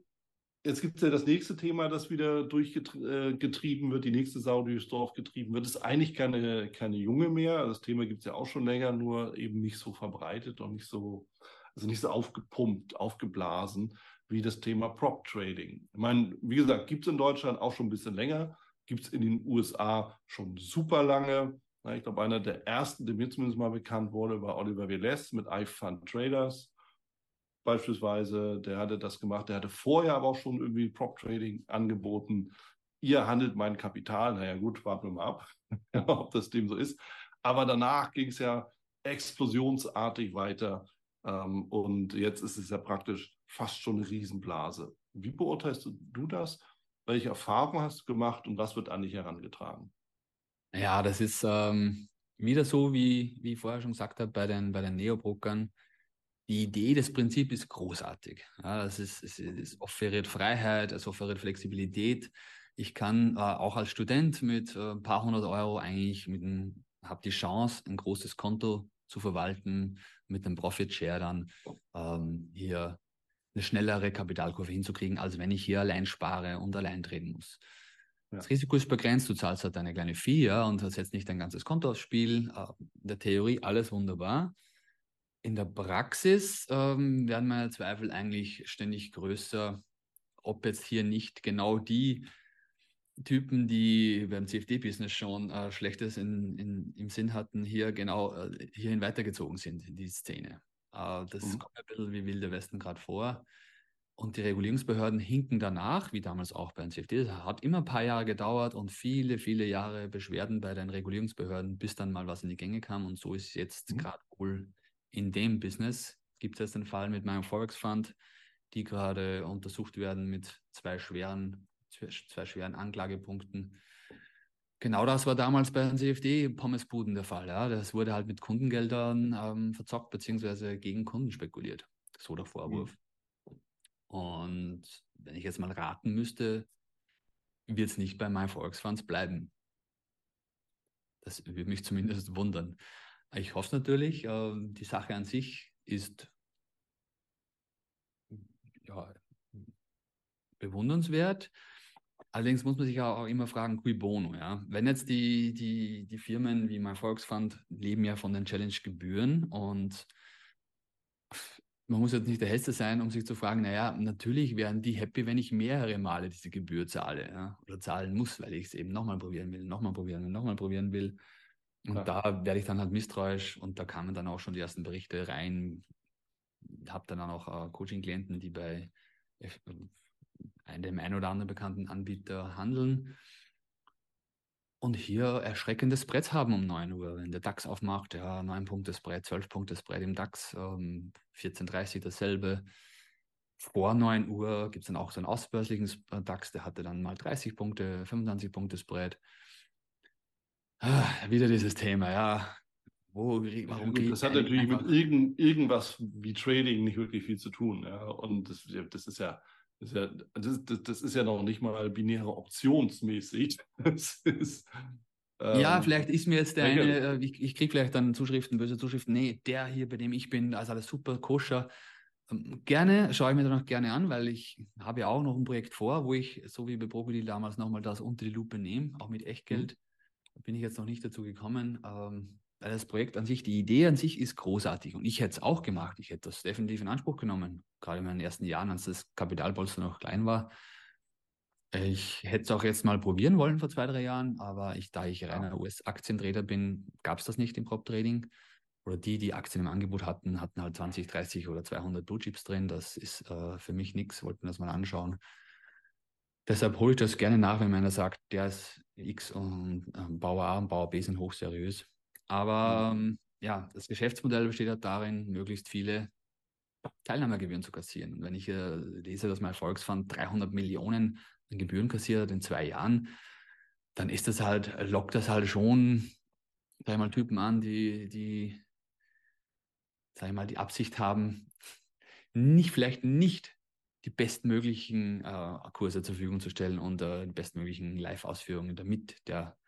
Jetzt gibt es ja das nächste Thema, das wieder durchgetrieben wird, die nächste Sau, die durchs Dorf getrieben wird. Das ist eigentlich keine, keine junge mehr. Das Thema gibt es ja auch schon länger, nur eben nicht so verbreitet und nicht so, also nicht so aufgepumpt, aufgeblasen wie das Thema Prop Trading. Ich meine, wie gesagt, gibt es in Deutschland auch schon ein bisschen länger, gibt es in den USA schon super lange. Ich glaube, einer der ersten, der mir zumindest mal bekannt wurde, war Oliver Velez mit iFund Traders. Beispielsweise, der hatte das gemacht, der hatte vorher aber auch schon irgendwie Prop Trading angeboten. Ihr handelt mein Kapital. Naja, gut, warten wir mal ab, ob das dem so ist. Aber danach ging es ja explosionsartig weiter. Ähm, und jetzt ist es ja praktisch fast schon eine Riesenblase. Wie beurteilst du das? Welche Erfahrungen hast du gemacht und was wird an dich herangetragen? Ja, das ist ähm, wieder so, wie, wie ich vorher schon gesagt habe, bei den, bei den Neobrokern die Idee, das Prinzip ist großartig. Ja, das ist, es, es offeriert Freiheit, es offeriert Flexibilität. Ich kann äh, auch als Student mit äh, ein paar hundert Euro eigentlich mit einem, habe die Chance, ein großes Konto zu verwalten, mit einem Profit Share dann ähm, hier eine schnellere Kapitalkurve hinzukriegen, als wenn ich hier allein spare und allein treten muss. Ja. Das Risiko ist begrenzt, du zahlst halt eine kleine Fee ja, und setzt nicht dein ganzes Konto aufs Spiel. Äh, in der Theorie alles wunderbar in der Praxis ähm, werden meine Zweifel eigentlich ständig größer, ob jetzt hier nicht genau die Typen, die beim CFD-Business schon äh, Schlechtes in, in, im Sinn hatten, hier genau äh, hierhin weitergezogen sind in die Szene. Äh, das mhm. kommt ein bisschen wie Wilde Westen gerade vor. Und die Regulierungsbehörden hinken danach, wie damals auch beim CFD. Das hat immer ein paar Jahre gedauert und viele, viele Jahre Beschwerden bei den Regulierungsbehörden, bis dann mal was in die Gänge kam. Und so ist jetzt mhm. gerade wohl in dem Business gibt es jetzt einen Fall mit meinem Forex Fund, die gerade untersucht werden mit zwei schweren, zwei schweren Anklagepunkten. Genau das war damals bei den CFD-Pommesbuden der Fall. Ja. Das wurde halt mit Kundengeldern ähm, verzockt, beziehungsweise gegen Kunden spekuliert. So der Vorwurf. Mhm. Und wenn ich jetzt mal raten müsste, wird es nicht bei meinen Volksfonds bleiben. Das würde mich zumindest wundern. Ich hoffe natürlich, äh, die Sache an sich ist ja, bewundernswert. Allerdings muss man sich auch immer fragen, cui bono, ja. Wenn jetzt die, die, die Firmen wie mein Volksfund leben ja von den Challenge-Gebühren und man muss jetzt nicht der Heste sein, um sich zu fragen, naja, natürlich wären die happy, wenn ich mehrere Male diese Gebühr zahle ja, oder zahlen muss, weil ich es eben nochmal probieren will, nochmal probieren will, nochmal probieren will. Und ja. da werde ich dann halt misstrauisch und da kamen dann auch schon die ersten Berichte rein. Habe dann auch äh, Coaching-Klienten, die bei einem ein oder anderen bekannten Anbieter handeln und hier erschreckendes Brett haben um 9 Uhr. Wenn der DAX aufmacht, ja, 9 Punkte Brett, 12 Punkte Brett im DAX, ähm, 14.30 dasselbe. Vor 9 Uhr gibt es dann auch so einen ausbörslichen DAX, der hatte dann mal 30 Punkte, 25 Punkte Spread. Ah, wieder dieses Thema, ja. Wo, warum ja, das hat natürlich mit irgend, irgendwas wie Trading nicht wirklich viel zu tun. Ja? Und das, das ist ja, das ist ja, das, das ist ja noch nicht mal binäre optionsmäßig. Das ist, ähm, ja, vielleicht ist mir jetzt der eine, äh, ich, ich kriege vielleicht dann Zuschriften, böse Zuschriften, nee, der hier, bei dem ich bin, ist alles super koscher. Ähm, gerne, schaue ich mir dann auch gerne an, weil ich habe ja auch noch ein Projekt vor, wo ich, so wie bei Brokkoli damals, nochmal das unter die Lupe nehme, auch mit Echtgeld. Bin ich jetzt noch nicht dazu gekommen. Ähm, weil das Projekt an sich, die Idee an sich ist großartig und ich hätte es auch gemacht. Ich hätte das definitiv in Anspruch genommen, gerade in meinen ersten Jahren, als das Kapitalpolster noch klein war. Ich hätte es auch jetzt mal probieren wollen vor zwei, drei Jahren, aber ich, da ich reiner US-Aktientrader bin, gab es das nicht im Prop-Trading. Oder die, die Aktien im Angebot hatten, hatten halt 20, 30 oder 200 Blue Chips drin. Das ist äh, für mich nichts, wollten das mal anschauen. Deshalb hole ich das gerne nach, wenn einer sagt, der ist X und ähm, Bauer A und Bauer B sind hochseriös. Aber mhm. ähm, ja, das Geschäftsmodell besteht halt darin, möglichst viele Teilnahmegebühren zu kassieren. Und wenn ich äh, lese, dass mein Volksfonds 300 Millionen an Gebühren kassiert in zwei Jahren, dann ist das halt, lockt das halt schon, sag ich mal, Typen an, die, die, sag ich mal, die Absicht haben, nicht, vielleicht nicht die bestmöglichen äh, Kurse zur Verfügung zu stellen und äh, die bestmöglichen Live-Ausführungen, damit der,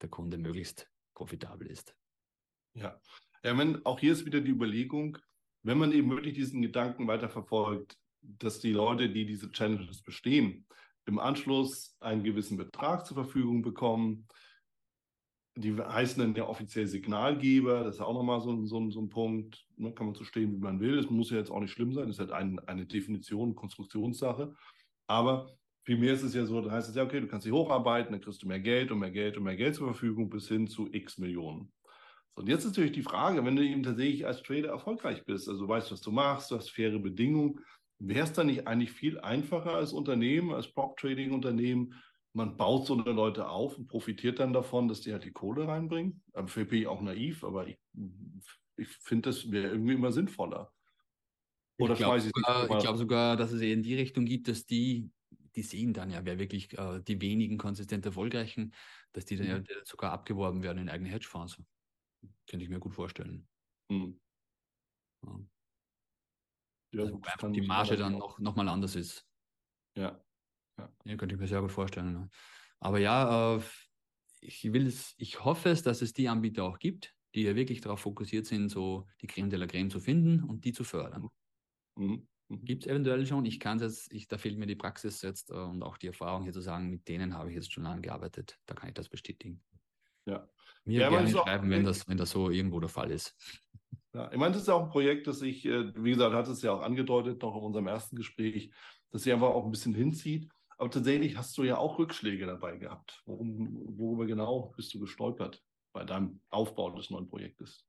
der Kunde möglichst profitabel ist. Ja, ja wenn, auch hier ist wieder die Überlegung, wenn man eben wirklich diesen Gedanken weiterverfolgt, dass die Leute, die diese Challenges bestehen, im Anschluss einen gewissen Betrag zur Verfügung bekommen, die heißen dann ja offiziell Signalgeber, das ist auch nochmal so, so, so ein Punkt, ne, kann man so stehen, wie man will. Es muss ja jetzt auch nicht schlimm sein, das ist halt ein, eine Definition, Konstruktionssache. Aber vielmehr ist es ja so, da heißt es ja, okay, du kannst dich hocharbeiten, dann kriegst du mehr Geld und mehr Geld und mehr Geld zur Verfügung bis hin zu x Millionen. So, und jetzt ist natürlich die Frage, wenn du eben tatsächlich als Trader erfolgreich bist, also weißt, was du machst, du hast faire Bedingungen, wäre es dann nicht eigentlich viel einfacher als Unternehmen, als Prop-Trading-Unternehmen, man baut so eine Leute auf und profitiert dann davon, dass die halt die Kohle reinbringen. Für bin ich auch naiv, aber ich, ich finde, das wäre irgendwie immer sinnvoller. Oder ich glaube sogar, glaub sogar, dass es eher in die Richtung gibt, dass die, die sehen dann ja, wer wirklich äh, die wenigen konsistent erfolgreichen, dass die dann mhm. ja sogar abgeworben werden in eigene Hedgefonds. Könnte ich mir gut vorstellen. Mhm. Ja. Ja, also einfach die Marge dann noch, noch mal anders ist. Ja. Ja. ja, könnte ich mir sehr gut vorstellen. Ne? Aber ja, äh, ich will es, ich hoffe es, dass es die Anbieter auch gibt, die ja wirklich darauf fokussiert sind, so die Creme de la Creme zu finden und die zu fördern. Mhm. Mhm. Gibt es eventuell schon. Ich kann es jetzt, ich, da fehlt mir die Praxis jetzt äh, und auch die Erfahrung hier zu sagen, mit denen habe ich jetzt schon lange gearbeitet. Da kann ich das bestätigen. Ja. Mir ja, gerne schreiben, wenn das, wenn das so irgendwo der Fall ist. Ja, ich meine, das ist ja auch ein Projekt, das ich, äh, wie gesagt, hat es ja auch angedeutet, noch in unserem ersten Gespräch, dass sich einfach auch ein bisschen hinzieht. Aber tatsächlich hast du ja auch Rückschläge dabei gehabt. Worum, worüber genau bist du gestolpert bei deinem Aufbau des neuen Projektes?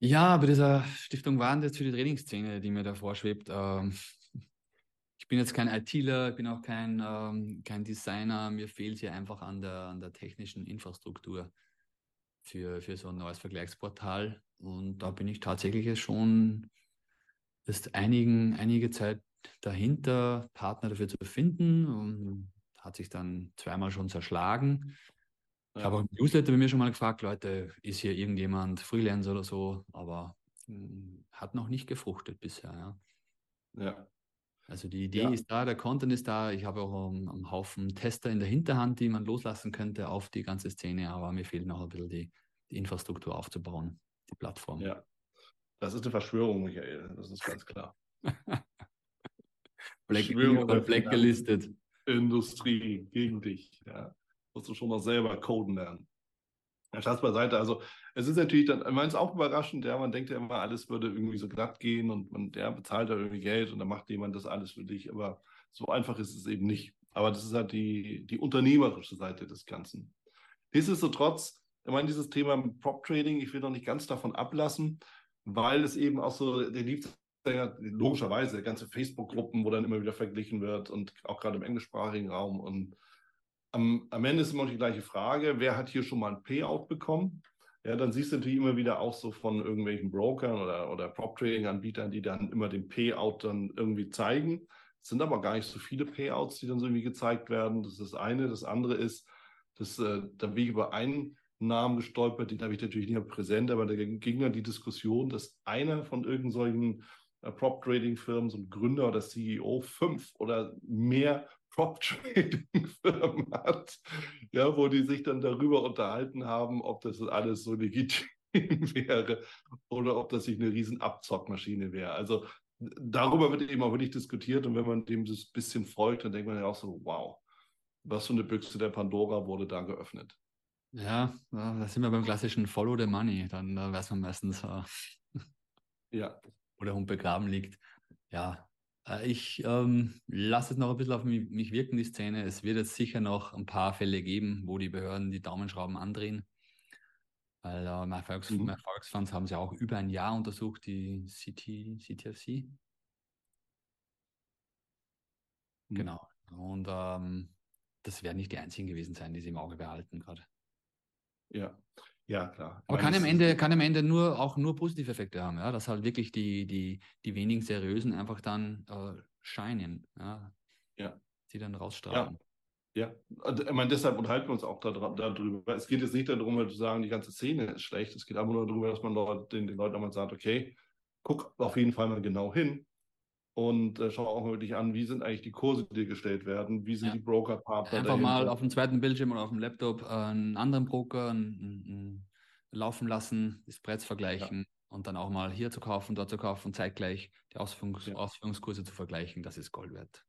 Ja, bei dieser Stiftung Warentest für die Trainingsszene, die mir da vorschwebt. Ähm, ich bin jetzt kein ITler, ich bin auch kein, ähm, kein Designer. Mir fehlt hier einfach an der, an der technischen Infrastruktur für, für so ein neues Vergleichsportal. Und da bin ich tatsächlich schon ist einigen, einige Zeit dahinter, Partner dafür zu finden. Und hat sich dann zweimal schon zerschlagen. Ich habe auch im Newsletter bei mir schon mal gefragt, Leute, ist hier irgendjemand Freelancer oder so, aber mh, hm, hat noch nicht gefruchtet bisher. Ja. ja. Also die Idee ja. ist da, der Content ist da. Ich habe auch einen, einen, Haufen Tester in der Hinterhand, die man loslassen könnte auf die ganze Szene, aber mir fehlt noch ein bisschen die, die Infrastruktur aufzubauen, die Plattform. Ja, das ist eine Verschwörung, Michael, das ist ganz klar. Black, Black, Black gelistet. Industrie gegen dich. Ja. Musst du schon noch selber coden lernen. Ja, Schatz beiseite. Also, es ist natürlich dann, ich meine, es ist auch überraschend, ja, man denkt ja immer, alles würde irgendwie so glatt gehen und man, der bezahlt da irgendwie Geld und dann macht jemand das alles für dich. Aber so einfach ist es eben nicht. Aber das ist halt die, die unternehmerische Seite des Ganzen. Nichtsdestotrotz, ich meine, dieses Thema Prop Trading, ich will noch nicht ganz davon ablassen, weil es eben auch so, der liegt ja logischerweise ganze Facebook-Gruppen, wo dann immer wieder verglichen wird und auch gerade im englischsprachigen Raum. Und am, am Ende ist immer noch die gleiche Frage, wer hat hier schon mal ein Payout bekommen? Ja, dann siehst du natürlich immer wieder auch so von irgendwelchen Brokern oder, oder Prop-Trading-Anbietern, die dann immer den Payout dann irgendwie zeigen. Es sind aber gar nicht so viele Payouts, die dann so irgendwie gezeigt werden. Das ist das eine. Das andere ist, dass äh, da bin ich über einen Namen gestolpert, den habe ich natürlich nicht präsent, aber da ging dann die Diskussion, dass einer von irgendwelchen Prop-Trading-Firmen, so ein Gründer oder CEO, fünf oder mehr Prop-Trading-Firmen hat, ja, wo die sich dann darüber unterhalten haben, ob das alles so legitim wäre oder ob das sich eine riesen Abzockmaschine wäre. Also darüber wird eben auch wirklich diskutiert und wenn man dem das bisschen folgt, dann denkt man ja auch so, wow, was für eine Büchse der Pandora wurde da geöffnet. Ja, da sind wir beim klassischen Follow the Money. Dann da weiß man meistens, äh, ja. Wo der Hund begraben liegt. Ja, äh, ich ähm, lasse es noch ein bisschen auf mich, mich, wirken, die Szene. Es wird jetzt sicher noch ein paar Fälle geben, wo die Behörden die Daumenschrauben andrehen. Weil äh, meine, Volks mhm. Volksfonds haben sie auch über ein Jahr untersucht, die CT, CTFC. Mhm. Genau. Und ähm, das werden nicht die einzigen gewesen sein, die sie im Auge behalten gerade. Ja, ja, klar. Aber kann am Ende, kann am Ende nur auch nur positive Effekte haben, ja, dass halt wirklich die, die, die wenigen seriösen einfach dann äh, scheinen, ja. ja. Die dann rausstrahlen. Ja. Ja, ich meine, deshalb unterhalten wir uns auch darüber. Es geht jetzt nicht darum, zu sagen, die ganze Szene ist schlecht. Es geht einfach nur darüber, dass man den, den Leuten einmal sagt, okay, guck auf jeden Fall mal genau hin und äh, schau auch wirklich an, wie sind eigentlich die Kurse, die gestellt werden, wie sind ja. die Broker-Partner. Einfach dahinter. mal auf dem zweiten Bildschirm oder auf dem Laptop äh, einen anderen Broker einen, einen laufen lassen, die Spreads vergleichen ja. und dann auch mal hier zu kaufen, dort zu kaufen und zeitgleich die Ausführungs ja. Ausführungskurse zu vergleichen. Das ist Gold wert.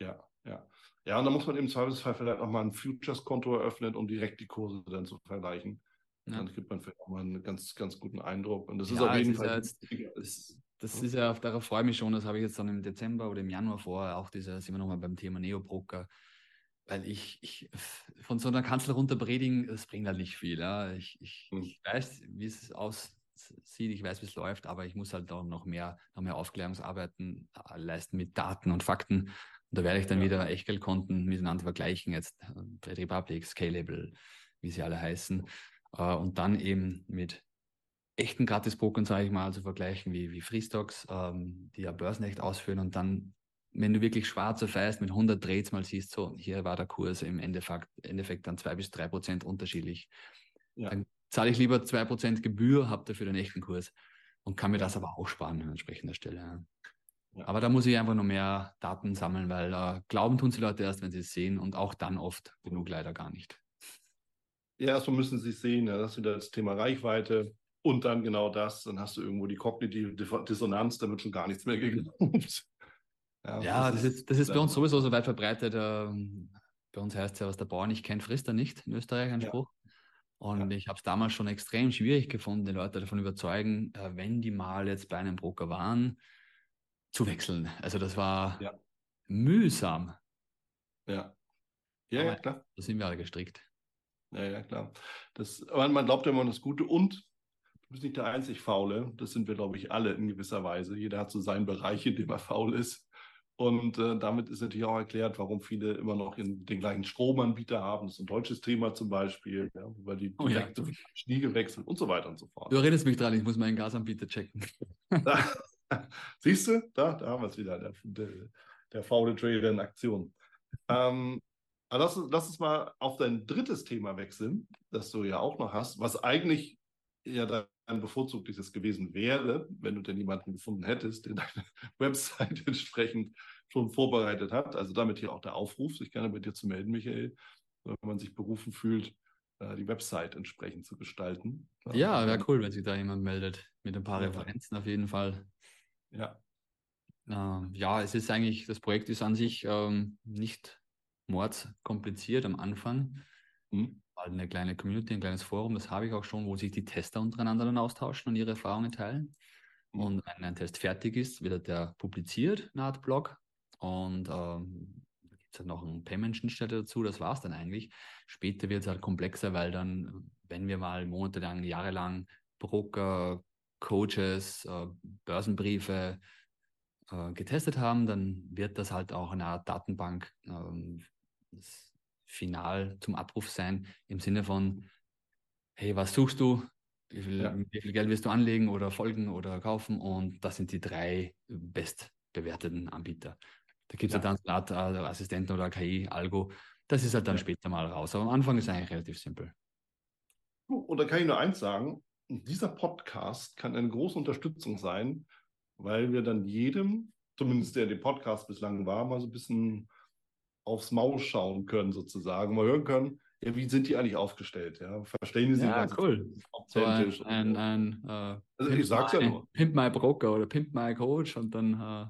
Ja, ja. Ja, und da muss man im Zweifelsfall vielleicht auch mal ein Futures-Konto eröffnen, um direkt die Kurse dann zu vergleichen. Ja. Dann gibt man vielleicht auch mal einen ganz, ganz guten Eindruck. Und das ist auf jeden Fall. Ja jetzt, das, ist ja, darauf freue ich mich schon, das habe ich jetzt dann im Dezember oder im Januar vor, auch dieser, sind wir nochmal beim Thema Neobroker. weil ich, ich von so einer Kanzel runter predigen, das bringt halt nicht viel. Ja. Ich, ich, hm. ich weiß, wie es aussieht, ich weiß, wie es läuft, aber ich muss halt auch noch mehr, noch mehr Aufklärungsarbeiten äh, leisten mit Daten und Fakten. Und da werde ich dann ja. wieder Echtgeldkonten miteinander vergleichen, jetzt Trade äh, Republic, Scalable, wie sie alle heißen. Äh, und dann eben mit echten Gratis-Pokern, sage ich mal, zu vergleichen wie, wie Freestocks, ähm, die ja Börsenecht ausführen und dann, wenn du wirklich schwarz auf weiß mit 100 Trades mal siehst, so, hier war der Kurs im Endeffekt, Endeffekt dann zwei bis drei Prozent unterschiedlich. Ja. Dann zahle ich lieber zwei Prozent Gebühr, habe dafür den echten Kurs und kann mir das aber auch sparen an entsprechender Stelle. Ja. Aber da muss ich einfach noch mehr Daten sammeln, weil äh, glauben tun sie Leute erst, wenn sie es sehen und auch dann oft genug leider gar nicht. Ja, erstmal müssen sie es sehen. Das ist wieder das Thema Reichweite und dann genau das. Dann hast du irgendwo die kognitive Dissonanz, da wird schon gar nichts mehr geglaubt. Ja, ja das, ist, das ist bei uns sowieso so weit verbreitet. Ähm, bei uns heißt es ja, was der Bauer nicht kennt, frisst er nicht, in Österreich ein Spruch. Ja. Und ja. ich habe es damals schon extrem schwierig gefunden, die Leute davon überzeugen, äh, wenn die mal jetzt bei einem Broker waren, zu wechseln. Also das war ja. mühsam. Ja. Ja, ja, klar. Da sind wir alle gestrickt. Ja, ja, klar. Das, man glaubt ja immer an das Gute und Du bist nicht der einzig Faule. Das sind wir, glaube ich, alle in gewisser Weise. Jeder hat so seinen Bereich, in dem er faul ist. Und äh, damit ist natürlich auch erklärt, warum viele immer noch in, den gleichen Stromanbieter haben. Das ist ein deutsches Thema zum Beispiel, ja, weil die oh, ja. nie gewechselt und so weiter und so fort. Du erinnerst mich dran, ich muss meinen Gasanbieter checken. Siehst du, da, da haben wir es wieder, der, der, der, faule Trader in Aktion. Ähm, lass, lass uns mal auf dein drittes Thema wechseln, das du ja auch noch hast, was eigentlich ja dein bevorzugtes gewesen wäre, wenn du denn jemanden gefunden hättest, der deine Website entsprechend schon vorbereitet hat. Also damit hier auch der Aufruf, sich gerne bei dir zu melden, Michael, wenn man sich berufen fühlt, äh, die Website entsprechend zu gestalten. Ja, wäre cool, wenn sich da jemand meldet, mit ein paar. Referenzen auf jeden Fall. Ja. Ähm, ja, es ist eigentlich, das Projekt ist an sich ähm, nicht mordskompliziert am Anfang. Mhm halt eine kleine Community, ein kleines Forum, das habe ich auch schon, wo sich die Tester untereinander dann austauschen und ihre Erfahrungen teilen. Mhm. Und wenn ein Test fertig ist, wird der publiziert, eine Art Blog. Und ähm, da gibt es halt noch einen Payment-Schnittstelle dazu, das war es dann eigentlich. Später wird es halt komplexer, weil dann, wenn wir mal monatelang, jahrelang Broker, Coaches, äh, Börsenbriefe äh, getestet haben, dann wird das halt auch eine Art Datenbank. Ähm, das final zum Abruf sein, im Sinne von, hey, was suchst du? Wie viel, ja. wie viel Geld wirst du anlegen oder folgen oder kaufen? Und das sind die drei bestbewerteten Anbieter. Da gibt es ja. halt dann eine Art Assistenten oder KI, Algo. Das ist halt dann ja. später mal raus. Aber am Anfang ist es eigentlich relativ simpel. Und da kann ich nur eins sagen: Dieser Podcast kann eine große Unterstützung sein, weil wir dann jedem, zumindest der den Podcast bislang war, mal so ein bisschen aufs Maul schauen können, sozusagen, mal hören können, ja, wie sind die eigentlich aufgestellt? Ja? Verstehen sie ja, cool. authentisch? So ein, ein, ein äh, also ich sag's ja nur. Pimp My Broker oder Pimp My Coach und dann äh,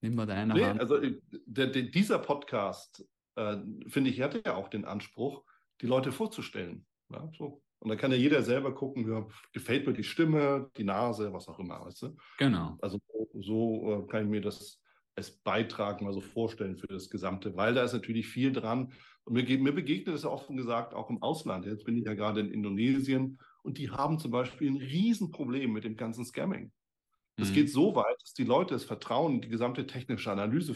nehmen wir da eine nee, Hand. Also äh, der, der, dieser Podcast, äh, finde ich, hatte ja auch den Anspruch, die Leute vorzustellen. Ja, so. Und dann kann ja jeder selber gucken, ja, gefällt mir die Stimme, die Nase, was auch immer, weißt du? Genau. Also so äh, kann ich mir das als Beitrag mal so vorstellen für das Gesamte, weil da ist natürlich viel dran. Und mir, mir begegnet es ja offen gesagt auch im Ausland. Jetzt bin ich ja gerade in Indonesien und die haben zum Beispiel ein Riesenproblem mit dem ganzen Scamming. Es mhm. geht so weit, dass die Leute das Vertrauen in die gesamte technische Analyse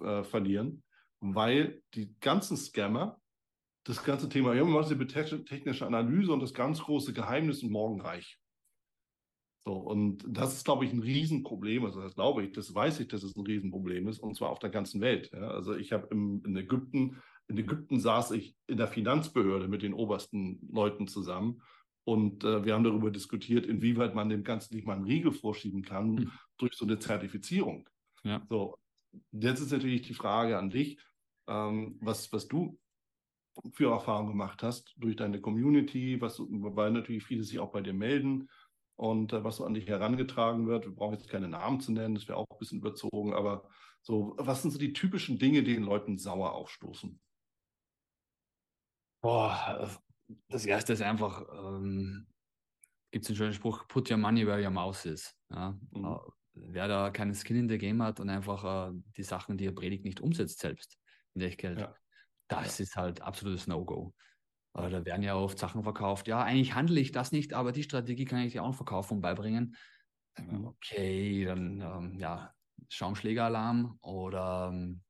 äh, verlieren, weil die ganzen Scammer das ganze Thema, ja, man macht die technische Analyse und das ganz große Geheimnis und morgenreich. So, und das ist, glaube ich, ein Riesenproblem. Also das glaube ich, das weiß ich, dass es ein Riesenproblem ist, und zwar auf der ganzen Welt. Ja. Also ich habe in Ägypten, in Ägypten saß ich in der Finanzbehörde mit den obersten Leuten zusammen und äh, wir haben darüber diskutiert, inwieweit man dem Ganzen nicht mal einen Riegel vorschieben kann mhm. durch so eine Zertifizierung. Ja. So, jetzt ist natürlich die Frage an dich, ähm, was, was du für Erfahrungen gemacht hast durch deine Community, was, weil natürlich viele sich auch bei dir melden und äh, was so an dich herangetragen wird. Wir brauchen jetzt keine Namen zu nennen, das wäre auch ein bisschen überzogen, aber so, was sind so die typischen Dinge, die den Leuten sauer aufstoßen? Boah, das erste ist einfach, ähm, gibt es einen schönen Spruch, put your money where your mouse is. Ja? Mhm. Äh, wer da keinen Skin in the Game hat und einfach äh, die Sachen, die er predigt, nicht umsetzt selbst in Echtgeld, ja. das ja. ist halt absolutes No-Go. Äh, da werden ja oft Sachen verkauft. Ja, eigentlich handle ich das nicht, aber die Strategie kann ich dir auch verkaufen und beibringen. Okay, dann ähm, ja, Schaumschlägeralarm oder ähm,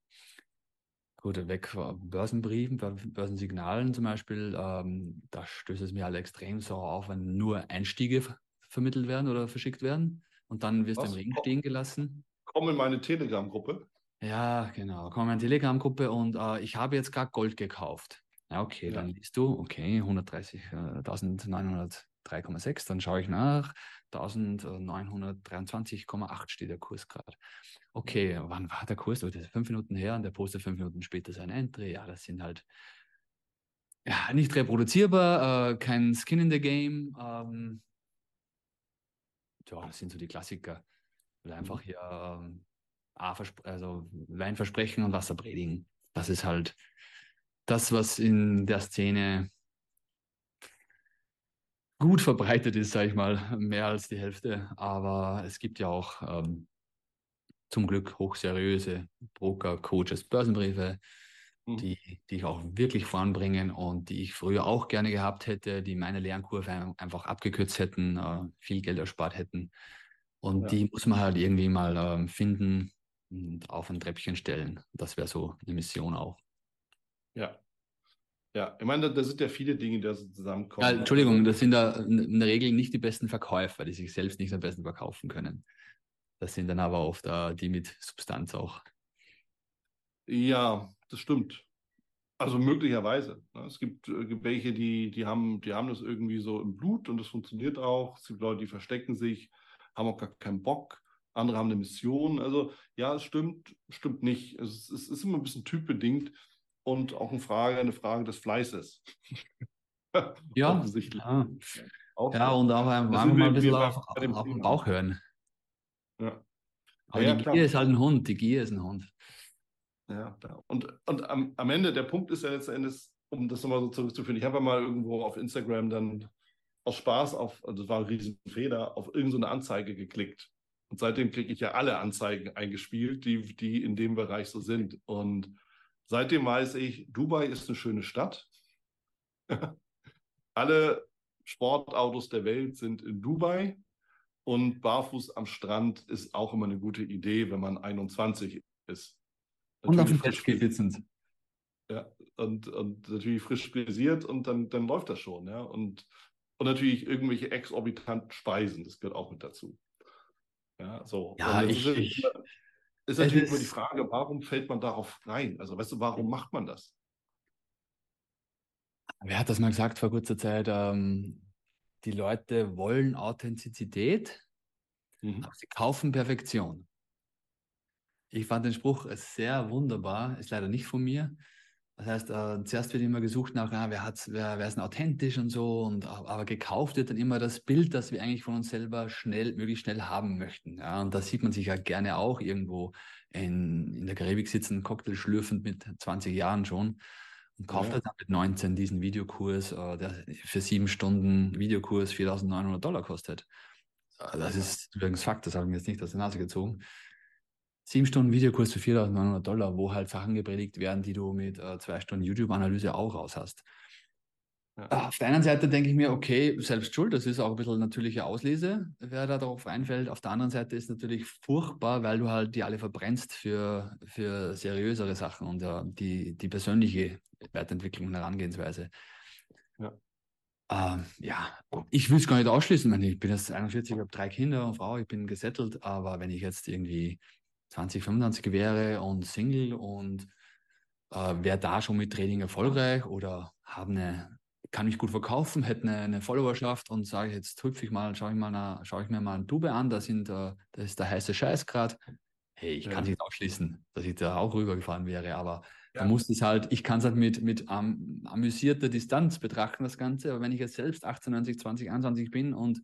gut, weg Börsenbriefen, Börsensignalen zum Beispiel. Ähm, da stößt es mir halt extrem so auf, wenn nur Einstiege vermittelt werden oder verschickt werden und dann wirst Was? du im Regen stehen gelassen. Komm in meine Telegram-Gruppe. Ja, genau. Komm in meine Telegram-Gruppe und äh, ich habe jetzt gerade Gold gekauft. Ja, okay, ja. dann liest du, okay, 130.903,6, dann schaue ich nach, 1923,8 steht der Kurs gerade. Okay, wann war der Kurs? Das ist fünf Minuten her und der postet fünf Minuten später sein Entry. Ja, das sind halt ja, nicht reproduzierbar, äh, kein Skin in the Game. Ähm, ja, das sind so die Klassiker. Oder einfach mhm. hier ähm, also Wein versprechen und Wasser predigen. Das ist halt das, was in der Szene gut verbreitet ist, sage ich mal, mehr als die Hälfte. Aber es gibt ja auch ähm, zum Glück hochseriöse Broker, Coaches, Börsenbriefe, mhm. die, die ich auch wirklich voranbringen und die ich früher auch gerne gehabt hätte, die meine Lernkurve einfach abgekürzt hätten, äh, viel Geld erspart hätten. Und ja. die muss man halt irgendwie mal äh, finden und auf ein Treppchen stellen. Das wäre so eine Mission auch. Ja. Ja, ich meine, da, da sind ja viele Dinge, die so zusammenkommen. Ja, Entschuldigung, das sind da in der Regel nicht die besten Verkäufer, die sich selbst nicht am besten verkaufen können. Das sind dann aber oft uh, die mit Substanz auch. Ja, das stimmt. Also möglicherweise. Ne? Es gibt äh, welche, die, die, haben, die haben das irgendwie so im Blut und das funktioniert auch. Es gibt Leute, die verstecken sich, haben auch gar keinen Bock. Andere haben eine Mission. Also ja, es stimmt, stimmt nicht. Es, es ist immer ein bisschen typbedingt und auch eine Frage, eine Frage des Fleißes. ja, offensichtlich. Ja. ja, und auch einfach mal ein bisschen auf, auf den Bauch hören. Ja. Aber ja, die Gier ist halt ein Hund, die Gier ist ein Hund. Ja, und, und am, am Ende, der Punkt ist ja letzten Endes, um das nochmal so zurückzuführen, ich habe ja mal irgendwo auf Instagram dann aus Spaß auf, also das war ein Riesenfehler, auf irgendeine so Anzeige geklickt. Und seitdem kriege ich ja alle Anzeigen eingespielt, die, die in dem Bereich so sind. Und Seitdem weiß ich, Dubai ist eine schöne Stadt. Alle Sportautos der Welt sind in Dubai und barfuß am Strand ist auch immer eine gute Idee, wenn man 21 ist. Natürlich und auf dem Jetski sitzend. Ja, und, und natürlich frisch frisiert und dann, dann läuft das schon. Ja? Und, und natürlich irgendwelche exorbitanten Speisen, das gehört auch mit dazu. Ja, so. Ja, ich, ich, ist natürlich ist, immer die Frage, warum fällt man darauf rein? Also, weißt du, warum macht man das? Wer hat das mal gesagt vor kurzer Zeit? Ähm, die Leute wollen Authentizität, mhm. aber sie kaufen Perfektion. Ich fand den Spruch sehr wunderbar, ist leider nicht von mir. Das heißt, äh, zuerst wird immer gesucht nach, ah, wer, hat's, wer, wer ist denn authentisch und so, und, aber gekauft wird dann immer das Bild, das wir eigentlich von uns selber schnell, möglichst schnell haben möchten. Ja, und da sieht man sich ja gerne auch irgendwo in, in der Karibik sitzen, Cocktail schlürfend mit 20 Jahren schon und kauft ja. halt dann mit 19 diesen Videokurs, äh, der für sieben Stunden Videokurs 4.900 Dollar kostet. Äh, das ist übrigens Fakt, das habe ich mir jetzt nicht aus der Nase gezogen sieben Stunden Videokurs für 4.900 Dollar, wo halt Sachen gepredigt werden, die du mit äh, zwei Stunden YouTube-Analyse auch raus hast. Ja. Auf der einen Seite denke ich mir, okay, selbst schuld, das ist auch ein bisschen natürliche Auslese, wer da darauf einfällt. Auf der anderen Seite ist es natürlich furchtbar, weil du halt die alle verbrennst für, für seriösere Sachen und ja, die, die persönliche Weiterentwicklung und Herangehensweise. Ja. Ähm, ja, ich will es gar nicht ausschließen. Ich bin jetzt 41, ich habe drei Kinder und Frau, ich bin gesettelt, aber wenn ich jetzt irgendwie 20, 25 wäre und Single und äh, wäre da schon mit Trading erfolgreich oder habe eine, kann mich gut verkaufen, hätte eine, eine Followerschaft und sage jetzt hüpfe ich mal, schaue ich mal, schaue ich mir mal ein Tube an, da sind, äh, das ist der heiße Scheiß gerade. Hey, ich ja. kann nicht ausschließen, dass ich da auch rübergefahren wäre, aber ja. da muss es halt, ich kann es halt mit, mit um, amüsierter Distanz betrachten, das Ganze, aber wenn ich jetzt selbst 18, 19, 20, 21 bin und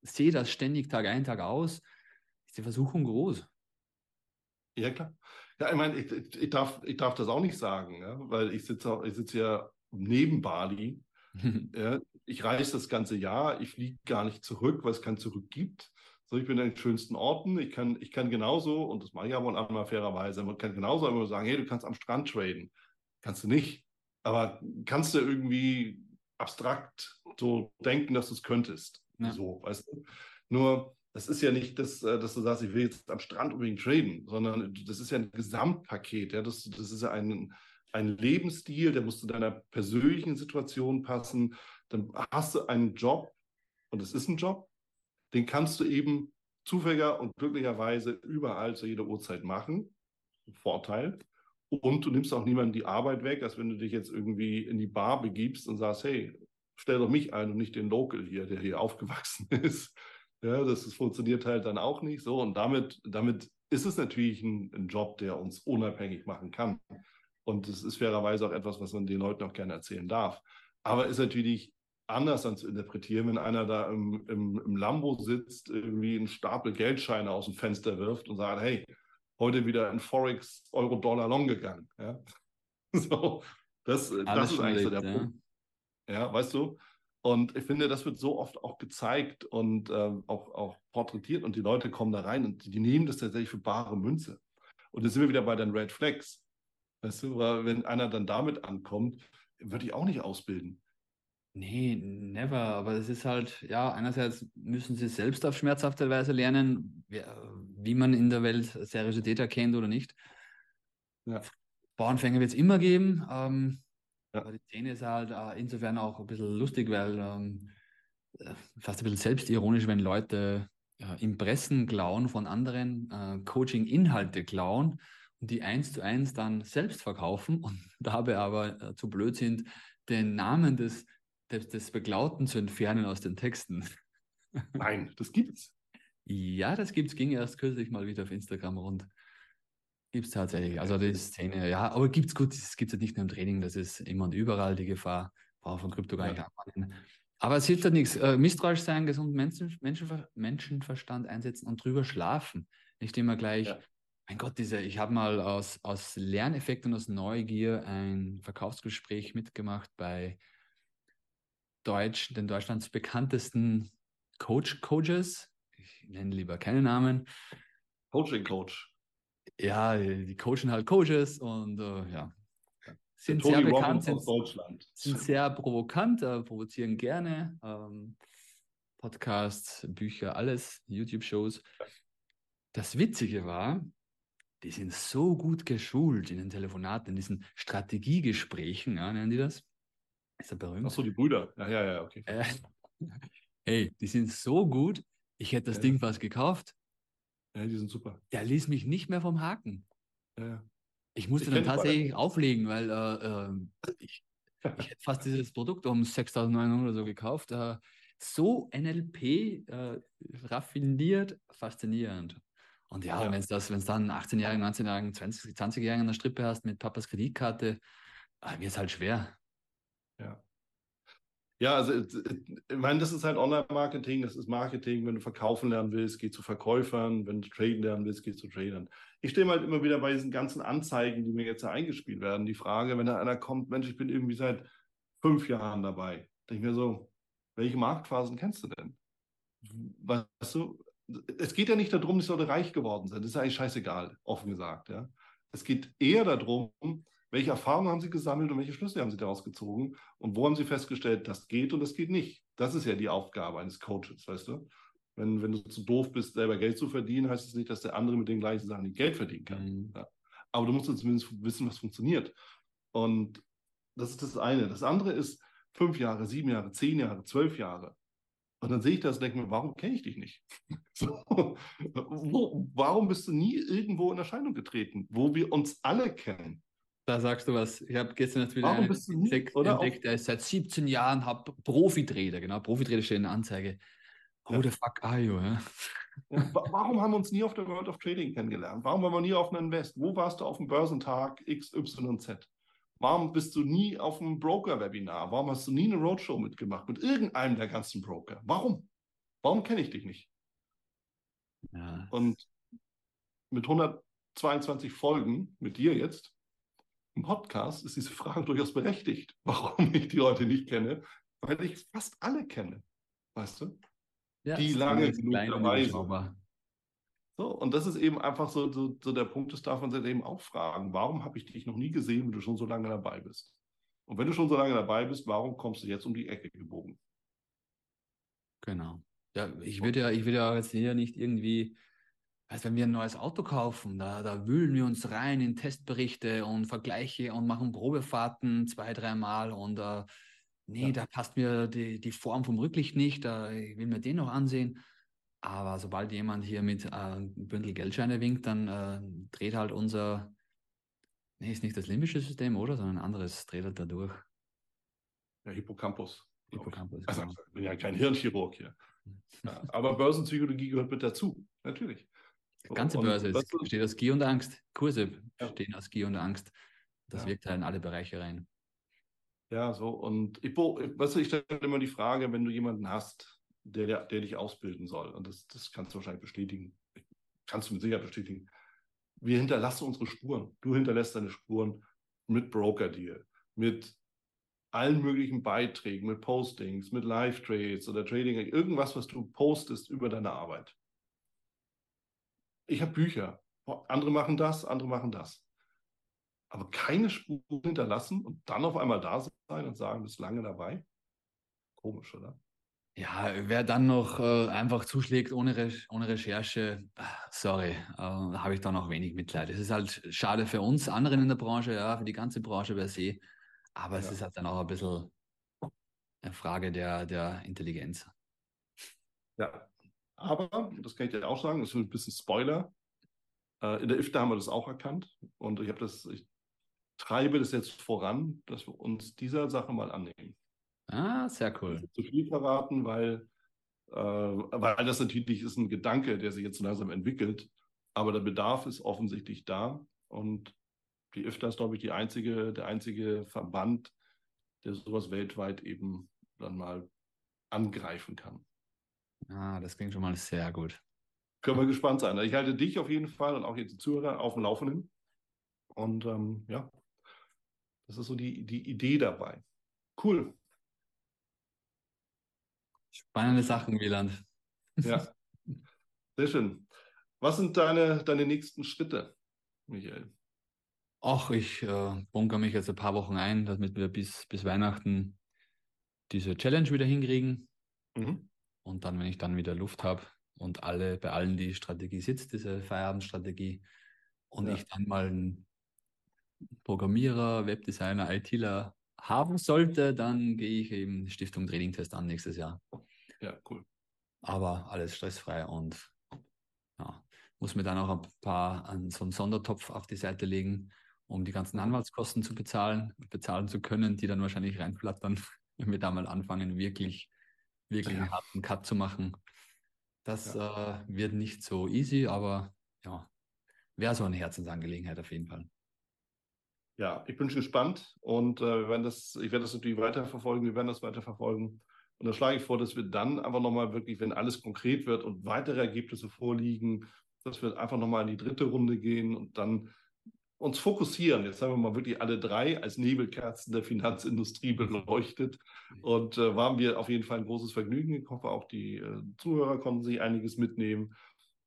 sehe das ständig Tag ein, Tag aus, ist die Versuchung groß. Ja, klar. Ja, ich meine, ich, ich, darf, ich darf das auch nicht sagen, ja, weil ich sitze ich sitze ja neben Bali. ja, ich reise das ganze Jahr, ich fliege gar nicht zurück, weil es kein Zurück gibt. So, ich bin an den schönsten Orten. Ich kann, ich kann genauso, und das mache ich aber einmal fairerweise, man kann genauso immer sagen, hey, du kannst am Strand traden. Kannst du nicht. Aber kannst du irgendwie abstrakt so denken, dass du es könntest? Ja. So, weißt du? Nur, das ist ja nicht, das, äh, dass du sagst, ich will jetzt am Strand unbedingt traden, sondern das ist ja ein Gesamtpaket. Ja? Das, das ist ja ein, ein Lebensstil, der muss zu deiner persönlichen Situation passen. Dann hast du einen Job, und es ist ein Job, den kannst du eben zufälliger und glücklicherweise überall zu jeder Uhrzeit machen. Vorteil. Und du nimmst auch niemandem die Arbeit weg, als wenn du dich jetzt irgendwie in die Bar begibst und sagst, hey, stell doch mich ein und nicht den Local hier, der hier aufgewachsen ist. Ja, das, das funktioniert halt dann auch nicht so. Und damit, damit ist es natürlich ein, ein Job, der uns unabhängig machen kann. Und es ist fairerweise auch etwas, was man den Leuten auch gerne erzählen darf. Aber ist natürlich anders dann zu interpretieren, wenn einer da im, im, im Lambo sitzt, irgendwie einen Stapel Geldscheine aus dem Fenster wirft und sagt, hey, heute wieder in Forex Euro-Dollar long gegangen. Ja? So, das, das ist eigentlich so der ja. Punkt. Ja, weißt du? Und ich finde, das wird so oft auch gezeigt und äh, auch, auch porträtiert und die Leute kommen da rein und die, die nehmen das tatsächlich für bare Münze. Und jetzt sind wir wieder bei den Red Flags. Weißt du, weil wenn einer dann damit ankommt, würde ich auch nicht ausbilden. Nee, never. Aber es ist halt, ja, einerseits müssen sie selbst auf schmerzhafte Weise lernen, wie, wie man in der Welt Seriosität erkennt oder nicht. Ja. Bauernfänger wird es immer geben. Ähm, ja. Aber die Szene ist halt äh, insofern auch ein bisschen lustig, weil ähm, äh, fast ein bisschen selbstironisch, wenn Leute äh, Impressen klauen von anderen, äh, Coaching-Inhalte klauen und die eins zu eins dann selbst verkaufen und dabei aber äh, zu blöd sind, den Namen des, des, des Beklauten zu entfernen aus den Texten. Nein, das gibt's. Ja, das gibt's. Ging erst kürzlich mal wieder auf Instagram rund. Gibt es tatsächlich. Also die Szene, ja, aber gibt es gut, es gibt es nicht nur im Training, das ist immer und überall die Gefahr. Braucht von Krypto gar nicht ja. Aber es hilft ja nichts. Äh, misstrauisch sein, gesunden Menschen, Menschenver Menschenverstand einsetzen und drüber schlafen. Nicht immer gleich, ja. mein Gott, diese, ich habe mal aus, aus Lerneffekt und aus Neugier ein Verkaufsgespräch mitgemacht bei Deutsch, den Deutschlands bekanntesten Coach Coaches. Ich nenne lieber keine Namen. Coaching Coach ja, die coachen halt Coaches und äh, ja, sind sehr bekannt, sind, sind, sehr provokant, äh, provozieren gerne. Ähm, Podcasts, Bücher, alles, YouTube-Shows. Das Witzige war, die sind so gut geschult in den Telefonaten, in diesen Strategiegesprächen, ja, nennen die das? Ist er berühmt? Ach so, die Brüder. Ja, ja, ja, okay. Äh, hey, die sind so gut, ich hätte das ja. Ding fast gekauft. Ja, die sind super. Der ließ mich nicht mehr vom Haken. Ja. Ich musste ich dann tatsächlich auflegen, weil äh, äh, ich, ich hätte fast dieses Produkt um 6.900 oder so gekauft. Äh, so NLP äh, raffiniert, faszinierend. Und ja, ja. wenn es das, wenn es dann 18-Jährigen, 19-Jährigen, 20, 20-Jährigen an der Strippe hast mit Papas Kreditkarte, äh, wird es halt schwer. Ja. Ja, also äh, ich meine, das ist halt Online-Marketing, das ist Marketing. Wenn du verkaufen lernen willst, geh zu Verkäufern. Wenn du traden lernen willst, geh zu Tradern. Ich stehe halt immer wieder bei diesen ganzen Anzeigen, die mir jetzt eingespielt werden. Die Frage, wenn da einer kommt, Mensch, ich bin irgendwie seit fünf Jahren dabei. Denke ich mir so, welche Marktphasen kennst du denn? Weißt du, es geht ja nicht darum, dass Leute reich geworden sind. Das ist eigentlich scheißegal, offen gesagt. Ja. Es geht eher darum, welche Erfahrungen haben Sie gesammelt und welche Schlüsse haben Sie daraus gezogen? Und wo haben Sie festgestellt, das geht und das geht nicht? Das ist ja die Aufgabe eines Coaches, weißt du? Wenn, wenn du zu doof bist, selber Geld zu verdienen, heißt es das nicht, dass der andere mit den gleichen Sachen nicht Geld verdienen kann. Mhm. Ja. Aber du musst zumindest wissen, was funktioniert. Und das ist das eine. Das andere ist fünf Jahre, sieben Jahre, zehn Jahre, zwölf Jahre. Und dann sehe ich das und denke mir, warum kenne ich dich nicht? so, wo, warum bist du nie irgendwo in Erscheinung getreten, wo wir uns alle kennen? Da sagst du was. Ich habe gestern wieder Warum du nie, entdeckt, der ist seit 17 Jahren hab Profitrader, genau, Profitrader steht in der Anzeige. Who ja. the fuck are you? Ja? Ja, warum haben wir uns nie auf der World of Trading kennengelernt? Warum waren wir nie auf einem Invest? Wo warst du auf dem Börsentag XYZ? Warum bist du nie auf einem Broker-Webinar? Warum hast du nie eine Roadshow mitgemacht mit irgendeinem der ganzen Broker? Warum? Warum kenne ich dich nicht? Ja. Und mit 122 Folgen mit dir jetzt im Podcast ist diese Frage durchaus berechtigt, warum ich die Leute nicht kenne, weil ich fast alle kenne, weißt du? Ja, die lange genug dabei sind. So, und das ist eben einfach so, so, so der Punkt, das darf man sich eben auch fragen. Warum habe ich dich noch nie gesehen, wenn du schon so lange dabei bist? Und wenn du schon so lange dabei bist, warum kommst du jetzt um die Ecke gebogen? Genau. Ja, ich würde ja, ich würde ja jetzt hier nicht irgendwie, also wenn wir ein neues Auto kaufen, da, da wühlen wir uns rein in Testberichte und Vergleiche und machen Probefahrten zwei, dreimal und äh, nee, ja. da passt mir die, die Form vom Rücklicht nicht, da, ich will mir den noch ansehen. Aber sobald jemand hier mit äh, einem Bündel Geldscheine winkt, dann äh, dreht halt unser, nee, ist nicht das limbische System, oder? Sondern ein anderes dreht halt da durch. Ja, Hippocampus. Hippocampus. Also, genau. ich bin ja kein Hirnchirurg hier. Ja, aber Börsenpsychologie gehört mit dazu, natürlich. Die ganze Börse ist, besteht aus Gier und Angst. Kurse ja. bestehen aus Gier und Angst. Das ja. wirkt halt in alle Bereiche rein. Ja, so. Und ich, weißt du, ich stelle immer die Frage, wenn du jemanden hast, der, der, der dich ausbilden soll, und das, das kannst du wahrscheinlich bestätigen, kannst du mit Sicherheit bestätigen, wir hinterlassen unsere Spuren. Du hinterlässt deine Spuren mit Broker-Deal, mit allen möglichen Beiträgen, mit Postings, mit Live-Trades oder Trading, irgendwas, was du postest über deine Arbeit. Ich habe Bücher. Andere machen das, andere machen das. Aber keine Spuren hinterlassen und dann auf einmal da sein und sagen, du bist lange dabei. Komisch, oder? Ja, wer dann noch äh, einfach zuschlägt ohne, Re ohne Recherche, sorry, äh, habe ich da noch wenig Mitleid. Es ist halt schade für uns anderen in der Branche, ja, für die ganze Branche per se. Aber ja. es ist halt dann auch ein bisschen eine Frage der, der Intelligenz. Ja, aber, das kann ich dir auch sagen, das ist ein bisschen Spoiler. Äh, in der IFTA haben wir das auch erkannt und ich habe das, ich treibe das jetzt voran, dass wir uns dieser Sache mal annehmen. Ah, sehr cool. Zu viel verraten, weil, äh, weil das natürlich ist ein Gedanke, der sich jetzt langsam entwickelt. Aber der Bedarf ist offensichtlich da. Und die IFTA ist, glaube ich, die einzige, der einzige Verband, der sowas weltweit eben dann mal angreifen kann. Ah, das klingt schon mal sehr gut. Können wir gespannt sein. Ich halte dich auf jeden Fall und auch jetzt die Zuhörer auf dem Laufenden. Und ähm, ja, das ist so die, die Idee dabei. Cool. Spannende Sachen, Wieland. Ja, sehr schön. Was sind deine, deine nächsten Schritte, Michael? Ach, ich äh, bunker mich jetzt ein paar Wochen ein, damit wir bis, bis Weihnachten diese Challenge wieder hinkriegen. Mhm. Und dann, wenn ich dann wieder Luft habe und alle, bei allen die Strategie sitzt, diese Feierabendstrategie, und ja. ich dann mal einen Programmierer, Webdesigner, ITler haben sollte, dann gehe ich eben Stiftung Trading Test an nächstes Jahr. Ja, cool. Aber alles stressfrei und ja, muss mir dann auch ein paar an so einen Sondertopf auf die Seite legen, um die ganzen Anwaltskosten zu bezahlen, bezahlen zu können, die dann wahrscheinlich reinflattern, wenn wir da mal anfangen, wirklich, wirklich ja. einen harten Cut zu machen. Das ja. äh, wird nicht so easy, aber ja, wäre so eine Herzensangelegenheit auf jeden Fall. Ja, ich bin schon gespannt und äh, wir werden das, ich werde das natürlich weiterverfolgen, wir werden das weiterverfolgen. Und da schlage ich vor, dass wir dann einfach nochmal wirklich, wenn alles konkret wird und weitere Ergebnisse vorliegen, dass wir einfach nochmal in die dritte Runde gehen und dann uns fokussieren. Jetzt haben wir mal wirklich alle drei als Nebelkerzen der Finanzindustrie beleuchtet und äh, waren wir auf jeden Fall ein großes Vergnügen. Ich hoffe, auch die äh, Zuhörer konnten sich einiges mitnehmen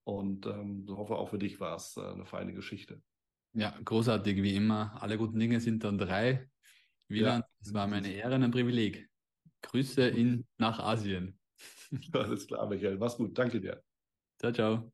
und ähm, ich hoffe, auch für dich war es äh, eine feine Geschichte. Ja, großartig wie immer. Alle guten Dinge sind dann drei. Wieland, ja. es war mir eine Ehre und ein Privileg. Grüße in, nach Asien. Alles klar, Michael. Mach's gut. Danke dir. Ciao, ciao.